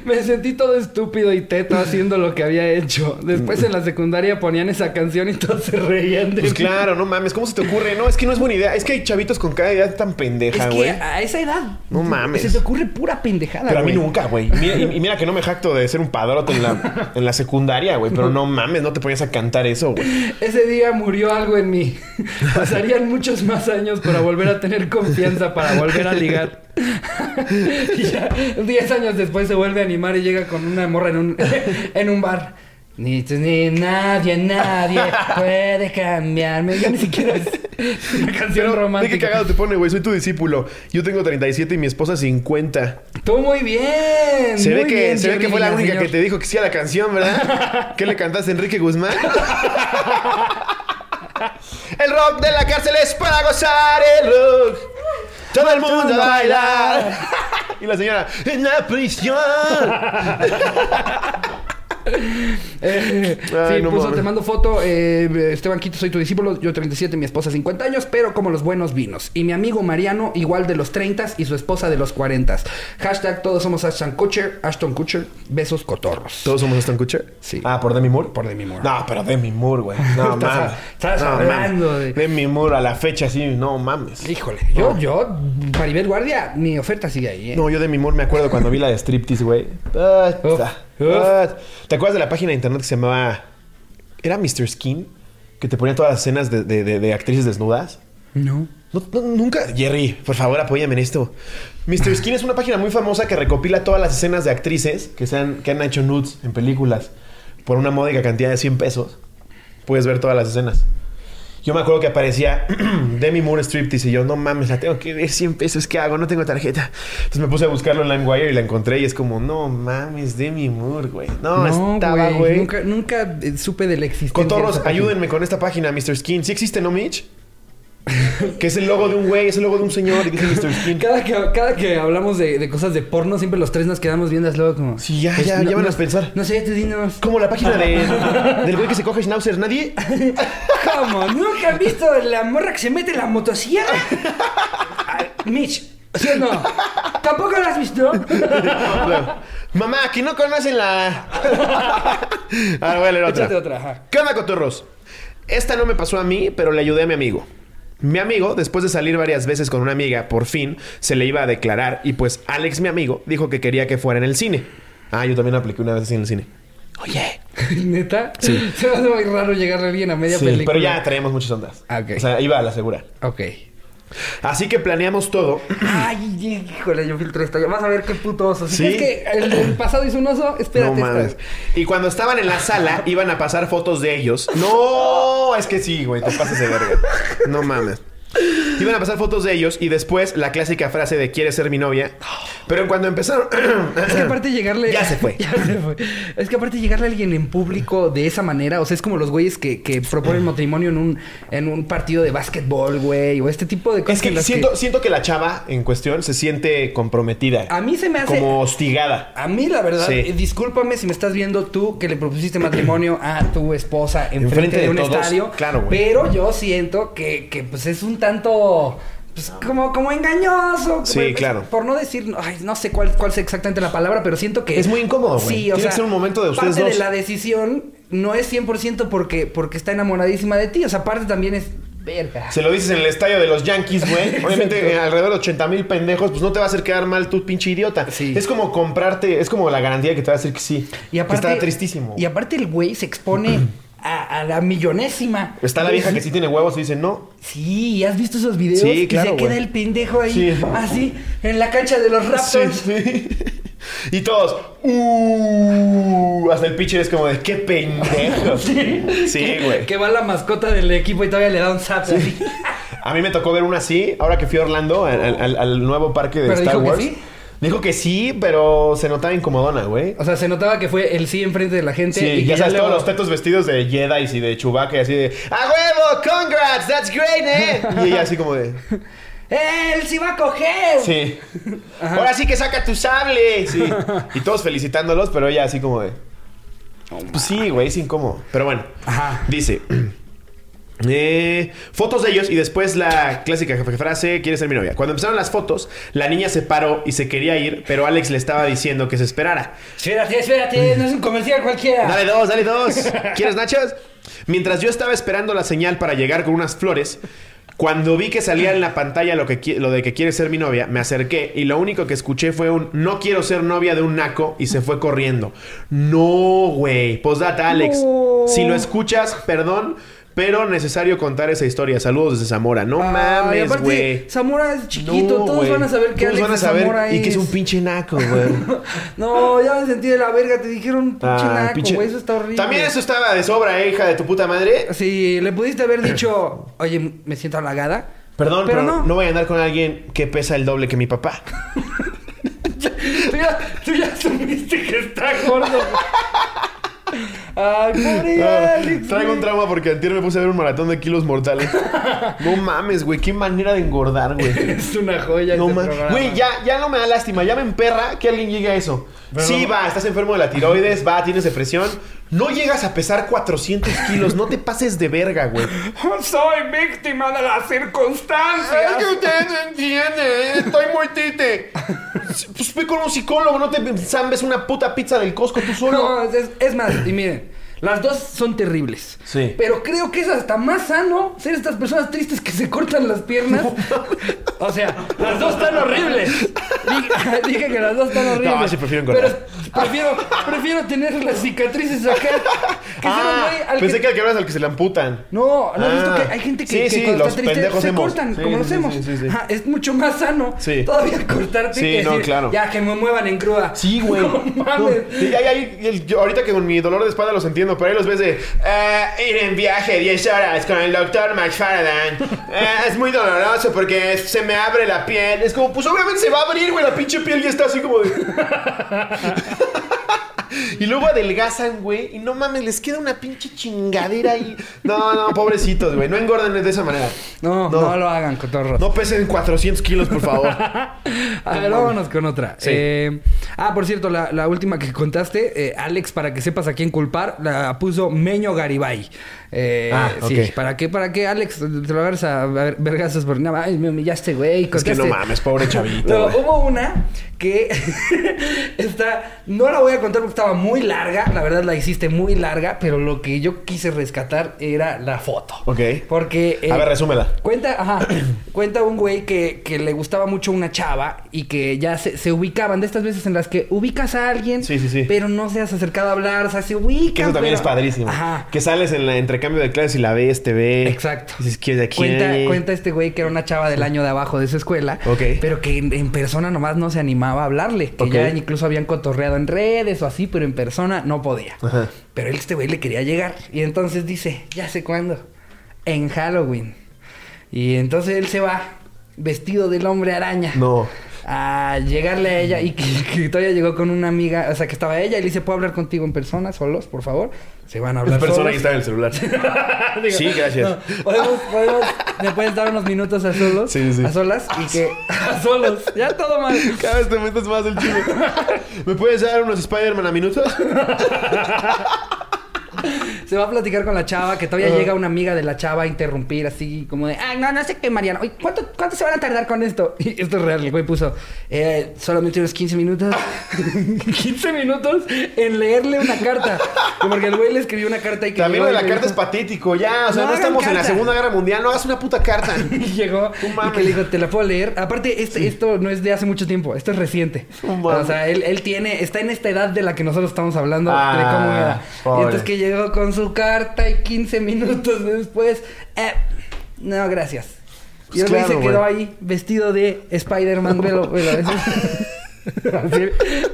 Speaker 1: Me sentí todo estúpido y teto haciendo lo que había hecho. Después en la secundaria ponían esa canción y todos se reían de
Speaker 2: Pues
Speaker 1: mí.
Speaker 2: claro, no mames, ¿cómo se te ocurre? No, es que no es buena idea. Es que hay chavitos con cada idea tan
Speaker 1: Es
Speaker 2: pendeja,
Speaker 1: que
Speaker 2: güey.
Speaker 1: a esa edad
Speaker 2: No mames.
Speaker 1: se te ocurre pura pendejada.
Speaker 2: Pero a mí
Speaker 1: güey.
Speaker 2: nunca, güey. Mira- Y, y mira que no me jacto de ser un padrote en la, en la secundaria, güey. Pero no mames, no te ponías a cantar eso, güey.
Speaker 1: Ese día murió algo en mí. Pasarían muchos más años para volver a tener confianza, para volver a ligar. y ya, diez años después se vuelve a animar y llega con una morra en un, en un bar. Ni, ni nadie, nadie puede cambiarme. Ya ni siquiera es una canción
Speaker 2: Ve qué
Speaker 1: romántica.
Speaker 2: cagado te pone, güey. Soy tu discípulo. Yo tengo 37 y mi esposa 50.
Speaker 1: Tú muy bien.
Speaker 2: Se ve
Speaker 1: muy
Speaker 2: que,
Speaker 1: bien,
Speaker 2: se ve que fue la única
Speaker 1: Villaseñor.
Speaker 2: que te dijo que sí a la canción, ¿verdad? ¿Qué le cantaste a Enrique Guzmán? el rock de la cárcel es para gozar el rock. Todo el mundo a bailar. y la señora, en la prisión.
Speaker 1: Eh,
Speaker 2: Ay,
Speaker 1: sí,
Speaker 2: no
Speaker 1: puso,
Speaker 2: mames.
Speaker 1: te mando foto. eh, Esteban Quito, soy tu discípulo. Yo 37, mi esposa 50 años, pero como los buenos vinos. Y mi amigo Mariano, igual de los 30 y su esposa de los 40. Hashtag todos somos Ashton Kutcher. Ashton Kutcher, besos cotorros.
Speaker 2: ¿Todos somos Aston Kutcher?
Speaker 1: Sí.
Speaker 2: Ah, ¿por Demi Moore?
Speaker 1: Por Demi Moore.
Speaker 2: No, pero Demi Moore, güey. No mames.
Speaker 1: estás
Speaker 2: No,
Speaker 1: hablando de-
Speaker 2: Demi Moore a la fecha, sí, no mames.
Speaker 1: Híjole, yo, yo, Maribel Guardia, mi oferta sigue ahí, ¿eh?
Speaker 2: No, yo de mi Moore me acuerdo cuando vi la de striptease, güey. Ah, ¿Te acuerdas de la página de internet que se llamaba... ¿Era Mr. Skin? Que te ponía todas las escenas de, de- de- de actrices desnudas.
Speaker 1: No.
Speaker 2: No, no, nunca... Jerry, por favor, apóyame en esto. Mr. Skin es una página muy famosa que recopila todas las escenas de actrices que, se han, que han hecho nudes en películas. Por una módica cantidad de 100 pesos. Puedes ver todas las escenas. Yo me acuerdo que aparecía Demi Moore Striptease y yo, no mames, la tengo que ver 100 pesos, ¿qué hago? No tengo tarjeta. Entonces me puse a buscarlo en LimeWire y la encontré y es como, no mames, Demi Moore, güey. No, estaba, güey.
Speaker 1: Nunca, nunca eh, supe de la existencia.
Speaker 2: Cotorros, ayúdenme con esta página, Mr. Skin. ¿Sí existe, no, Mitch? Que es el logo de un güey, es el logo de un señor y dice Mr. Skin.
Speaker 1: Cada que, cada que hablamos de, de cosas de porno, siempre los tres nos quedamos viendo luego como... pues,
Speaker 2: Sí, ya, ya, ya van a pensar.
Speaker 1: No sé, tú dinos.
Speaker 2: Como la página de, del güey que se coge Schnauzer. Nadie.
Speaker 1: ¿Cómo? ¿Nunca han visto la morra que se mete en la motosierra? Mitch, ¿sí o no? ¿Tampoco la has visto?
Speaker 2: Claro. Mamá, que no conocen la. Ahora voy a leer otra.
Speaker 1: Échate otra, ajá.
Speaker 2: ¿Qué onda, cotorros? Esta no me pasó a mí, pero le ayudé a mi amigo. Mi amigo, después de salir varias veces con una amiga, por fin se le iba a declarar y pues Alex, mi amigo, dijo que quería que fuera en el cine. Ah, yo también apliqué una vez así en el cine. Oye.
Speaker 1: ¿Neta?
Speaker 2: Sí.
Speaker 1: Se me hace muy raro llegarle a alguien a media
Speaker 2: Sí,
Speaker 1: película.
Speaker 2: pero ya traíamos muchas ondas.
Speaker 1: Ah, ok.
Speaker 2: O sea, iba a la segura.
Speaker 1: Ok.
Speaker 2: Así que planeamos todo.
Speaker 1: Ay, híjole, yo filtré esta. Vas a ver qué puto oso. Si
Speaker 2: Sí.
Speaker 1: crees que el del pasado hizo un oso, espérate.
Speaker 2: No mames. Y cuando estaban en la sala, iban a pasar fotos de ellos. No, es que sí, güey, te pasas de verga. No mames. Iban a pasar fotos de ellos y después la clásica frase de ¿quieres ser mi novia? Pero cuando empezaron...
Speaker 1: Es que aparte llegarle...
Speaker 2: Ya se fue.
Speaker 1: ya se fue. Es que aparte llegarle a alguien en público de esa manera, o sea, es como los güeyes que, que proponen matrimonio en un, en un partido de básquetbol, güey, o este tipo de cosas.
Speaker 2: Es que
Speaker 1: en las
Speaker 2: siento, siento que la chava en cuestión se siente comprometida.
Speaker 1: A mí se me hace...
Speaker 2: Como hostigada.
Speaker 1: A mí, la verdad,
Speaker 2: Sí.
Speaker 1: eh, discúlpame si me estás viendo tú que le propusiste matrimonio a tu esposa enfrente
Speaker 2: Enfrente
Speaker 1: de,
Speaker 2: de
Speaker 1: un
Speaker 2: todos.
Speaker 1: estadio.
Speaker 2: Claro, güey.
Speaker 1: Pero yo siento que, que, pues es un tanto. Pues como, como engañoso.
Speaker 2: Sí,
Speaker 1: Pues,
Speaker 2: claro.
Speaker 1: Por no decir, ay, no sé cuál, cuál sea exactamente la palabra, pero siento que.
Speaker 2: Es muy incómodo, güey.
Speaker 1: Sí, o
Speaker 2: Tiene
Speaker 1: sea.
Speaker 2: que ser un momento de ustedes
Speaker 1: parte
Speaker 2: dos.
Speaker 1: de la decisión no es 100% porque, porque está enamoradísima de ti. O sea, aparte también es. Verga.
Speaker 2: Se lo dices en el estadio de los Yankees, güey. Obviamente, alrededor de 80 mil pendejos, pues no te va a hacer quedar mal tu pinche idiota.
Speaker 1: Sí.
Speaker 2: Es como comprarte, es como la garantía que te va a decir que sí.
Speaker 1: Y aparte.
Speaker 2: Que está tristísimo.
Speaker 1: Y aparte, el güey se expone a, a la millonésima.
Speaker 2: Está la vieja que sí tiene huevos y dice no.
Speaker 1: Sí, ¿has visto esos videos?
Speaker 2: Sí,
Speaker 1: Y
Speaker 2: claro,
Speaker 1: se queda el pendejo ahí,
Speaker 2: Sí.
Speaker 1: así, en la cancha de los Raptors.
Speaker 2: sí. Y todos, uh, hasta el pitcher es como de qué pendejo. Sí, güey.
Speaker 1: Que va la mascota del equipo y todavía le da un zap así.
Speaker 2: A mí me tocó ver una así, ahora que fui a Orlando, al, al- al nuevo parque de
Speaker 1: ¿Pero
Speaker 2: Star
Speaker 1: que
Speaker 2: Wars.
Speaker 1: sí?
Speaker 2: Dijo que sí, pero se notaba incomodona, güey.
Speaker 1: O sea, se notaba que fue el sí enfrente de la gente.
Speaker 2: Sí,
Speaker 1: y
Speaker 2: ya sabes,
Speaker 1: luego-
Speaker 2: todos los tetos vestidos de Jedi y de Chewbacca y así de ¡A huevo! ¡Congrats! ¡That's great, eh! Y ella así como de...
Speaker 1: ¡Él sí va a coger!
Speaker 2: Sí. Ahora sí que saca tu sable. Sí. Y todos felicitándolos, pero ella así como de... Pues sí, güey, es incómodo. Pero bueno.
Speaker 1: Ajá.
Speaker 2: Dice... eh, fotos de ellos y después la clásica frase ¿Quieres ser mi novia? Cuando empezaron las fotos, la niña se paró y se quería ir, pero Alex le estaba diciendo que se esperara.
Speaker 1: Espérate, espérate, no es un comercial cualquiera.
Speaker 2: Dale dos, dale dos. ¿Quieres nachos? Mientras yo estaba esperando la señal para llegar con unas flores, cuando vi que salía en la pantalla lo, que, lo de que quiere ser mi novia, me acerqué y lo único que escuché fue un no quiero ser novia de un naco y se fue corriendo. No, güey. Postdata, Alex.
Speaker 1: No.
Speaker 2: Si lo escuchas, perdón. Pero necesario contar esa historia. Saludos desde Zamora. No
Speaker 1: Ay,
Speaker 2: mames, güey.
Speaker 1: Zamora es chiquito,
Speaker 2: No,
Speaker 1: todos van a saber que
Speaker 2: Todos
Speaker 1: Alex
Speaker 2: van a saber
Speaker 1: Zamora
Speaker 2: y que es un pinche naco, güey.
Speaker 1: No, ya me sentí de la verga, te dijeron pinche
Speaker 2: Ah,
Speaker 1: naco,
Speaker 2: pinche-
Speaker 1: güey, eso está horrible.
Speaker 2: También eso estaba de sobra, eh, hija de tu puta madre.
Speaker 1: Sí, le pudiste haber dicho, oye, me siento halagada.
Speaker 2: Perdón, pero,
Speaker 1: Pero
Speaker 2: no.
Speaker 1: no.
Speaker 2: voy a andar con alguien que pesa el doble que mi papá.
Speaker 1: Tú ya, tú ya asumiste que está gordo. Ay, pobre Alex.
Speaker 2: Traigo un trauma porque antier me puse a ver un maratón de kilos mortales. no mames, güey. Qué manera de engordar, güey.
Speaker 1: Es una joya
Speaker 2: No
Speaker 1: este
Speaker 2: mames. Güey, ya, ya no me da lástima. Ya me emperra que alguien llegue a eso.
Speaker 1: Pero
Speaker 2: sí,
Speaker 1: no-
Speaker 2: va. Estás enfermo de la tiroides. Va, tienes depresión. No llegas a pesar 400 kilos. No te pases de verga, güey.
Speaker 1: Soy víctima de las circunstancias.
Speaker 2: usted no entiende. Estoy muy tite. Pues ve con un psicólogo. No te zambes una puta pizza del Costco tú solo.
Speaker 1: No, es, es más, y miren, las dos son terribles.
Speaker 2: Sí.
Speaker 1: Pero creo que es hasta más sano ser estas personas tristes que se cortan las piernas. o sea, las dos están horribles. Dije, dije que las dos están horribles.
Speaker 2: No, sí, prefiero
Speaker 1: Pero
Speaker 2: engordar.
Speaker 1: prefiero, prefiero tener las cicatrices acá. Que
Speaker 2: Ah,
Speaker 1: al
Speaker 2: pensé
Speaker 1: que-
Speaker 2: que al que hablas al que se le amputan.
Speaker 1: No, ¿no has visto
Speaker 2: Ah.
Speaker 1: que hay gente que,
Speaker 2: Sí,
Speaker 1: que
Speaker 2: sí,
Speaker 1: cuando
Speaker 2: los
Speaker 1: está triste se cortan,
Speaker 2: Sí,
Speaker 1: como
Speaker 2: sí,
Speaker 1: los
Speaker 2: sí, sí.
Speaker 1: Ajá, es mucho más sano
Speaker 2: Sí.
Speaker 1: todavía cortarte
Speaker 2: Sí,
Speaker 1: que
Speaker 2: no,
Speaker 1: decir,
Speaker 2: claro.
Speaker 1: ya que me muevan en cruda.
Speaker 2: Sí, güey.
Speaker 1: No mames.
Speaker 2: No. Ahí- el- yo ahorita que con mi dolor de espalda los entiendo, pero ahí los ves de eh, ir en viaje 10 horas con el doctor McFarland. Eh, es muy doloroso porque se me abre la piel. Es como, pues obviamente se va a abrir, güey. La pinche piel ya está así como de. Y luego adelgazan, güey. Y no mames, les queda una pinche chingadera ahí. No, no, pobrecitos, güey. No engorden de esa manera.
Speaker 1: No, no, lo hagan, cotorros.
Speaker 2: No pesen 400 kilos, por favor.
Speaker 1: A ver, vámonos con otra.
Speaker 2: Sí.
Speaker 1: Eh, ah, por cierto, la, la última que contaste, eh, Alex, para que sepas a quién culpar, la puso Meño Garibay. Eh,
Speaker 2: Ah,
Speaker 1: Sí,
Speaker 2: ok.
Speaker 1: ¿para qué? ¿Para qué, Alex? Te lo agarras a ver- vergazos por nada. Ay, me humillaste, güey.
Speaker 2: Es que no mames, pobre chavito.
Speaker 1: No, hubo una que está. No la voy a contar porque estaba muy larga. La verdad la hiciste muy larga. Pero lo que yo quise rescatar era la foto.
Speaker 2: Ok.
Speaker 1: Porque. eh,
Speaker 2: A ver, resúmela.
Speaker 1: Cuenta, ajá, cuenta un güey que, que le gustaba mucho una chava y que ya se, se ubicaban de estas veces en las que ubicas a alguien,
Speaker 2: Sí, sí, sí.
Speaker 1: pero no se has acercado a hablar, o sea, se ubican.
Speaker 2: Que eso también
Speaker 1: pero-
Speaker 2: es padrísimo.
Speaker 1: Ajá.
Speaker 2: Que sales en el intercambio de clases y la ves, te ve.
Speaker 1: Exacto.
Speaker 2: Dices, ¿quién de quién?
Speaker 1: Cuenta, cuenta este güey que era una chava del año de abajo de su escuela.
Speaker 2: Ok.
Speaker 1: Pero que en, en persona nomás no se animaba a hablarle. Que
Speaker 2: Ok.
Speaker 1: ya incluso habían cotorreado en redes o así, pero en persona no podía.
Speaker 2: Ajá.
Speaker 1: Pero él, este güey le quería llegar. Y entonces dice, ya sé cuándo. En Halloween. Y entonces él se va vestido del hombre araña.
Speaker 2: No.
Speaker 1: A llegarle a ella y que, que todavía llegó con una amiga, o sea que estaba ella y le dice, ¿puedo hablar contigo en persona, solos, por favor? Se van a hablar
Speaker 2: persona
Speaker 1: solos.
Speaker 2: ahí está en el celular.
Speaker 1: Digo,
Speaker 2: Sí, gracias.
Speaker 1: no, podemos, podemos, me puedes dar unos minutos a solos,
Speaker 2: Sí, sí.
Speaker 1: a solas y que a solos, ya todo mal.
Speaker 2: Cada vez te metes más el chile. ¿Me puedes dar unos Spider-Man a minutos?
Speaker 1: Se va a platicar con la chava, que todavía llega una amiga de la chava a interrumpir así como de, ah, no, no sé qué, Mariana. Oye, ¿cuánto, ¿cuánto se van a tardar con esto? Y esto es real, el güey puso, eh, solamente unos 15 minutos. 15 minutos en leerle una carta. Porque el güey le escribió una carta y que
Speaker 2: También lo de la carta es patético. Ya, o sea,
Speaker 1: No
Speaker 2: estamos en la
Speaker 1: carta.
Speaker 2: Segunda Guerra Mundial. No hagas una puta carta.
Speaker 1: Y llegó y que le dijo, te la puedo leer. Aparte, este, esto no es de hace mucho tiempo, esto es reciente. O sea, él, él tiene, está en esta edad de la que nosotros estamos hablando
Speaker 2: Ah,
Speaker 1: de cómo era. Y entonces que llegó con su carta y 15 minutos después, eh, no, gracias. Y
Speaker 2: Pues
Speaker 1: el güey
Speaker 2: claro,
Speaker 1: se quedó ahí vestido de Spider-Man. velo, velo,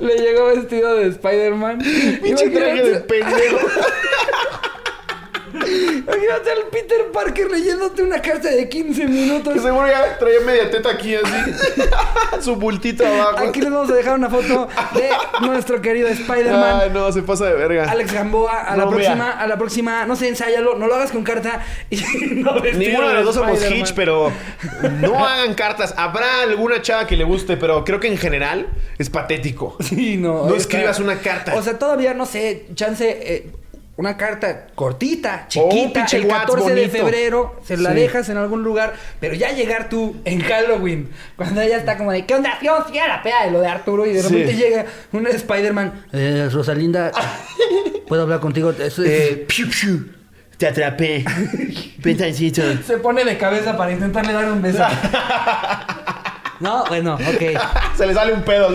Speaker 1: le llegó vestido de Spider-Man.
Speaker 2: Pinche traje de pendejo.
Speaker 1: Imagínate al Peter Parker leyéndote una carta de 15 minutos.
Speaker 2: seguro ya traía media teta aquí así. Su bultito abajo.
Speaker 1: Aquí les vamos a dejar una foto de nuestro querido Spider-Man.
Speaker 2: Ay, no, se pasa de verga.
Speaker 1: Alex Gamboa, a la próxima, a la próxima, no sé, ensáyalo, no lo hagas con carta y no
Speaker 2: Ninguno de los dos somos Hitch, pero no hagan cartas. Habrá alguna chava que le guste, pero creo que en general es patético.
Speaker 1: Sí, no.
Speaker 2: No escribas una carta.
Speaker 1: O sea, todavía no sé, chance. Eh, una carta cortita, chiquita, el 14 de febrero, se la dejas en algún lugar, pero ya llegar tú en Halloween, cuando ella está como de, ¿qué onda? Yo fui a la peda de lo de Arturo y de repente llega un Spider-Man, eh, Rosalinda, ¿puedo hablar contigo?
Speaker 2: Eh, piu, piu. Te atrapé. Petancito.
Speaker 1: Se pone de cabeza para intentarle dar un beso. No, bueno, ok.
Speaker 2: Se le sale un pedo.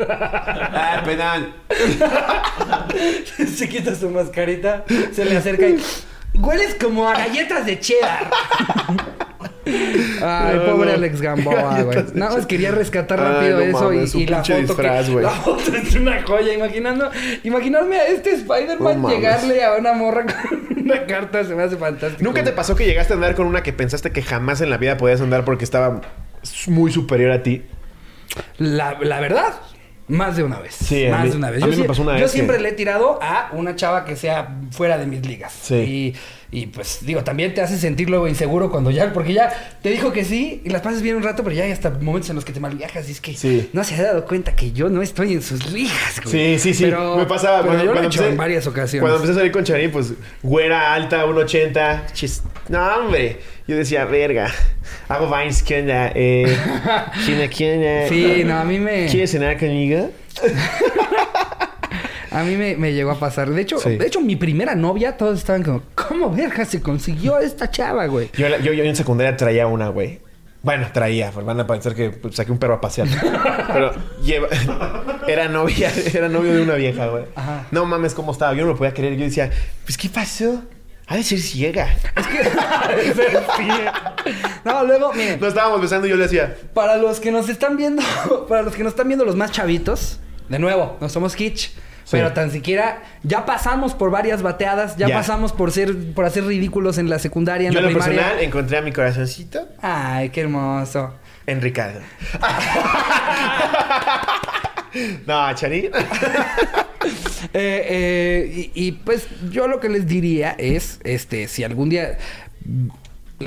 Speaker 2: ah, penal.
Speaker 1: se quita su mascarita, se le acerca y. Hueles como a galletas de cheddar. Ay, pobre Alex Gamboa, güey. Nada más quería rescatar rápido eso y, la foto
Speaker 2: disfraz,
Speaker 1: que, La foto es una joya. Imaginando, imaginarme a este Spider-Man llegarle a una morra con una carta se me hace fantástico.
Speaker 2: ¿Nunca te pasó que llegaste a andar con una que pensaste que jamás en la vida podías andar porque estaba muy superior a ti?
Speaker 1: La, la verdad, más de una vez.
Speaker 2: Sí,
Speaker 1: más
Speaker 2: de
Speaker 1: una vez.
Speaker 2: A yo, me pasó una vez
Speaker 1: yo siempre le he tirado a una chava que sea fuera de mis ligas. Sí. Y, pues digo, también te hace sentir luego inseguro cuando ya, porque ya te dijo que sí y las pasas bien un rato, pero ya hay hasta momentos en los que te malviajas y es que no se ha dado cuenta que yo no estoy en sus ligas.
Speaker 2: Sí, sí, sí. Pero, me pasaba
Speaker 1: cuando, yo lo he hecho en varias ocasiones.
Speaker 2: Cuando empecé a salir con Charín, pues güera alta, 1.80. Chis, no, hombre. Yo decía, verga. Hago Vines, ¿qué onda? Eh, ¿Quién, quién?
Speaker 1: Sí, no, a mí me.
Speaker 2: ¿Quieres cenar conmigo?
Speaker 1: A mí me, llegó a pasar. De hecho, de hecho, mi primera novia, todos estaban como, ¿cómo verga se consiguió esta chava, güey?
Speaker 2: Yo, yo, yo en secundaria traía una, güey. Bueno, traía, pues van a pensar que pues, saqué un perro a pasear. Pero lleva, era novia, era novio de una vieja, güey. No mames, cómo estaba. Yo no lo podía creer. Yo decía, pues, ¿qué pasó? Ha de ser ciega. Es que.
Speaker 1: no, luego, miren.
Speaker 2: Nos estábamos besando y yo le decía.
Speaker 1: Para los que nos están viendo, para los que nos están viendo los más chavitos, de nuevo, no somos kitsch. Pero tan siquiera ya pasamos por varias bateadas, ya, pasamos por ser, por hacer ridículos en la secundaria, en
Speaker 2: Yo
Speaker 1: la
Speaker 2: en lo personal encontré a mi corazoncito.
Speaker 1: Ay, qué hermoso.
Speaker 2: En Ricardo. no, Chari.
Speaker 1: Eh, eh, y, pues yo lo que les diría es, este, si algún día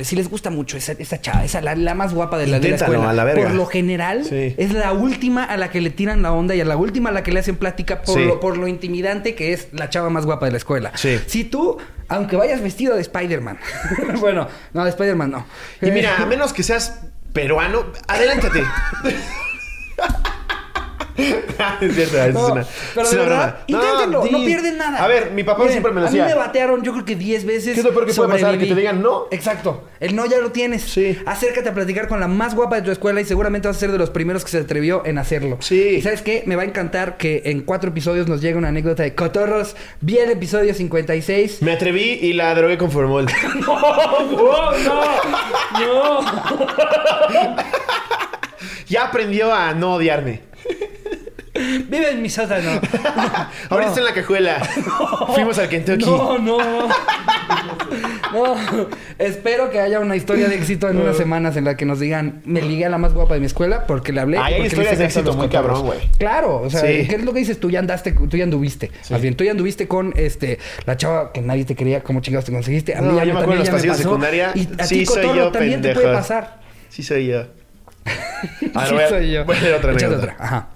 Speaker 1: si les gusta mucho esa, esa chava, esa la, más guapa de la, de la escuela. Por lo general, es la última a la que le tiran la onda y a la última a la que le hacen plática por, lo, por lo intimidante que es la chava más guapa de la escuela. Si tú, aunque vayas vestido de Spider-Man, bueno, no, de Spider-Man no.
Speaker 2: Y mira, a menos que seas peruano, adelántate. es cierto, es una,
Speaker 1: pero de verdad, inténtenlo, no, pierden nada.
Speaker 2: A ver, mi papá siempre me decía.
Speaker 1: A mí me batearon, yo creo que 10 veces.
Speaker 2: ¿Qué es lo peor que puede pasar? Que te digan no.
Speaker 1: Exacto. El no ya lo tienes.
Speaker 2: Sí.
Speaker 1: Acércate a platicar con la más guapa de tu escuela y seguramente vas a ser de los primeros que se atrevió en hacerlo.
Speaker 2: Sí.
Speaker 1: Y sabes qué? Me va a encantar que en cuatro episodios nos llegue una anécdota de Cotorros. Vi el episodio 56.
Speaker 2: Me atreví y la drogué con formol.
Speaker 1: no, no, no. no.
Speaker 2: ya aprendió a no odiarme.
Speaker 1: Vive en mi sótano.
Speaker 2: Ahorita está en la cajuela. Fuimos al Kentucky.
Speaker 1: No, no. No. Espero que haya una historia de éxito en unas semanas en la que nos digan, me ligué a la más guapa de mi escuela porque le hablé.
Speaker 2: hay historias de éxito muy cabrón, güey.
Speaker 1: Claro, o sea, ¿qué es lo que dices? Tú ya andaste, tú ya anduviste. Más bien, tú ya anduviste con este la chava que nadie te quería, ¿cómo chingados te conseguiste?
Speaker 2: A mí ya yo me acuerdo los pasillos de secundaria.
Speaker 1: Y a sí, ti, soy yo, también te puede pasar.
Speaker 2: Sí, soy yo.
Speaker 1: A sí, soy yo.
Speaker 2: Voy a leer otra
Speaker 1: otra. Ajá.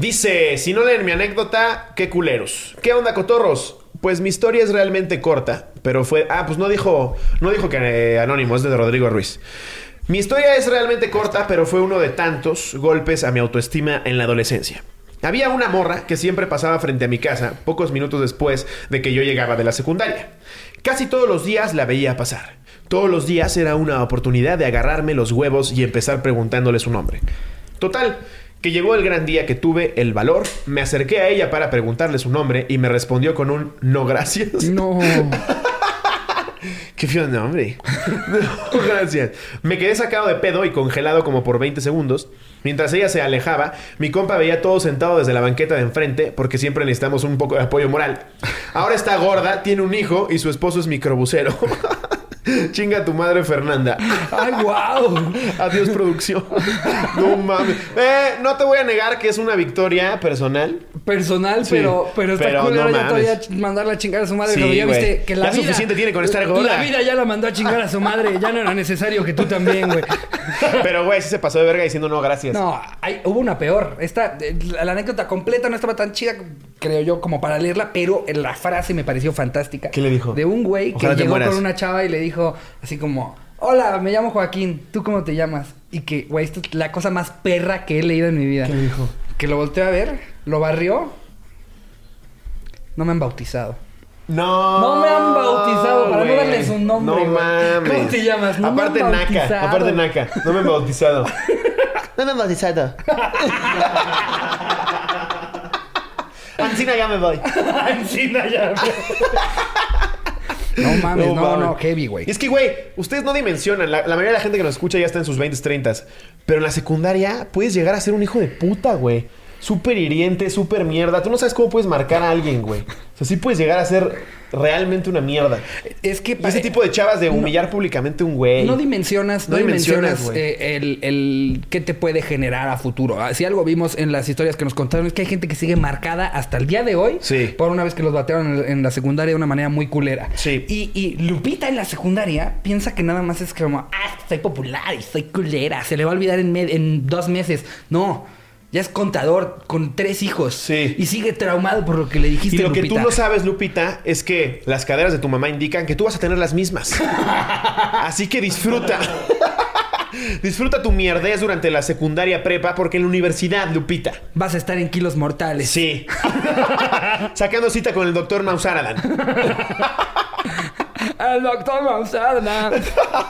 Speaker 2: Dice, si no leen mi anécdota, qué culeros. ¿Qué onda, cotorros? Pues mi historia es realmente corta, pero fue... Ah, pues no dijo, no dijo que eh, anónimo, es de Rodrigo Ruiz. Mi historia es realmente corta, pero fue uno de tantos golpes a mi autoestima en la adolescencia. Había una morra que siempre pasaba frente a mi casa, pocos minutos después de que yo llegaba de la secundaria. Casi todos los días la veía pasar. Todos los días era una oportunidad de agarrarme los huevos y empezar preguntándole su nombre. Total, que llegó el gran día que tuve el valor, me acerqué a ella para preguntarle su nombre y me respondió con un no gracias.
Speaker 1: No.
Speaker 2: Qué feo nombre. gracias. Me quedé sacado de pedo y congelado como por 20 segundos. Mientras ella se alejaba, mi compa veía todo sentado desde la banqueta de enfrente porque siempre necesitamos un poco de apoyo moral. Ahora está gorda, tiene un hijo y su esposo es microbusero. Chinga tu madre Fernanda.
Speaker 1: Ay, wow.
Speaker 2: Adiós producción. No mames. Eh, no te voy a negar que es una victoria personal.
Speaker 1: Personal, pero, pero está pero no ya todavía mandarla a chingar a su madre. pero ya viste que la vida,
Speaker 2: suficiente tiene con estar gorda.
Speaker 1: La vida ya la mandó a chingar a su madre. Ya no era necesario que tú también, güey.
Speaker 2: Pero, güey, sí se pasó de verga diciendo no, gracias.
Speaker 1: No, hubo una peor. Esta, la, anécdota completa no estaba tan chida, creo yo, como para leerla, pero la frase me pareció fantástica.
Speaker 2: ¿Qué le dijo?
Speaker 1: De un güey que llegó con una chava y le dijo así como... Hola, me llamo Joaquín. ¿Tú cómo te llamas? Y que, güey, esto es la cosa más perra que he leído en mi vida.
Speaker 2: ¿Qué le dijo?
Speaker 1: Que lo volteó a ver, lo barrió. No me han bautizado.
Speaker 2: No.
Speaker 1: No me han bautizado para no darles un nombre.
Speaker 2: No mames.
Speaker 1: ¿Cómo te llamas?
Speaker 2: No aparte Naka. Aparte Naka. No me han bautizado.
Speaker 1: no me han bautizado.
Speaker 2: Ancina ya me voy.
Speaker 1: Ancina ya me voy. No mames, no, no, no, heavy, güey.
Speaker 2: Es que, güey, ustedes no dimensionan. La, la, mayoría de la gente que nos escucha ya está en sus 20, 30. Pero en la secundaria puedes llegar a ser un hijo de puta, güey súper hiriente, súper mierda. Tú no sabes cómo puedes marcar a alguien, güey. O sea, sí puedes llegar a ser realmente una mierda.
Speaker 1: Es que...
Speaker 2: ese tipo de chavas de humillar públicamente a un güey.
Speaker 1: No dimensionas, no, dimensionas, eh, el, el qué te puede generar a futuro. Ah, si algo vimos en las historias que nos contaron es que hay gente que sigue marcada hasta el día de hoy.
Speaker 2: Sí.
Speaker 1: Por una vez que los batearon en, la secundaria de una manera muy culera.
Speaker 2: Sí.
Speaker 1: Y, y Lupita en la secundaria piensa que nada más es como, ah, soy popular y soy culera. Se le va a olvidar en, en dos meses. No ya es contador con tres hijos.
Speaker 2: Sí.
Speaker 1: Y sigue traumado por lo que le dijiste.
Speaker 2: Y lo que tú no sabes, Lupita, es que las caderas de tu mamá indican que tú vas a tener las mismas. Así que disfruta. Disfruta tu mierdez durante la secundaria prepa porque en la universidad, Lupita.
Speaker 1: Vas a estar en kilos mortales.
Speaker 2: Sí. Sacando cita con el doctor Mausaradan.
Speaker 1: El doctor Mausaradan.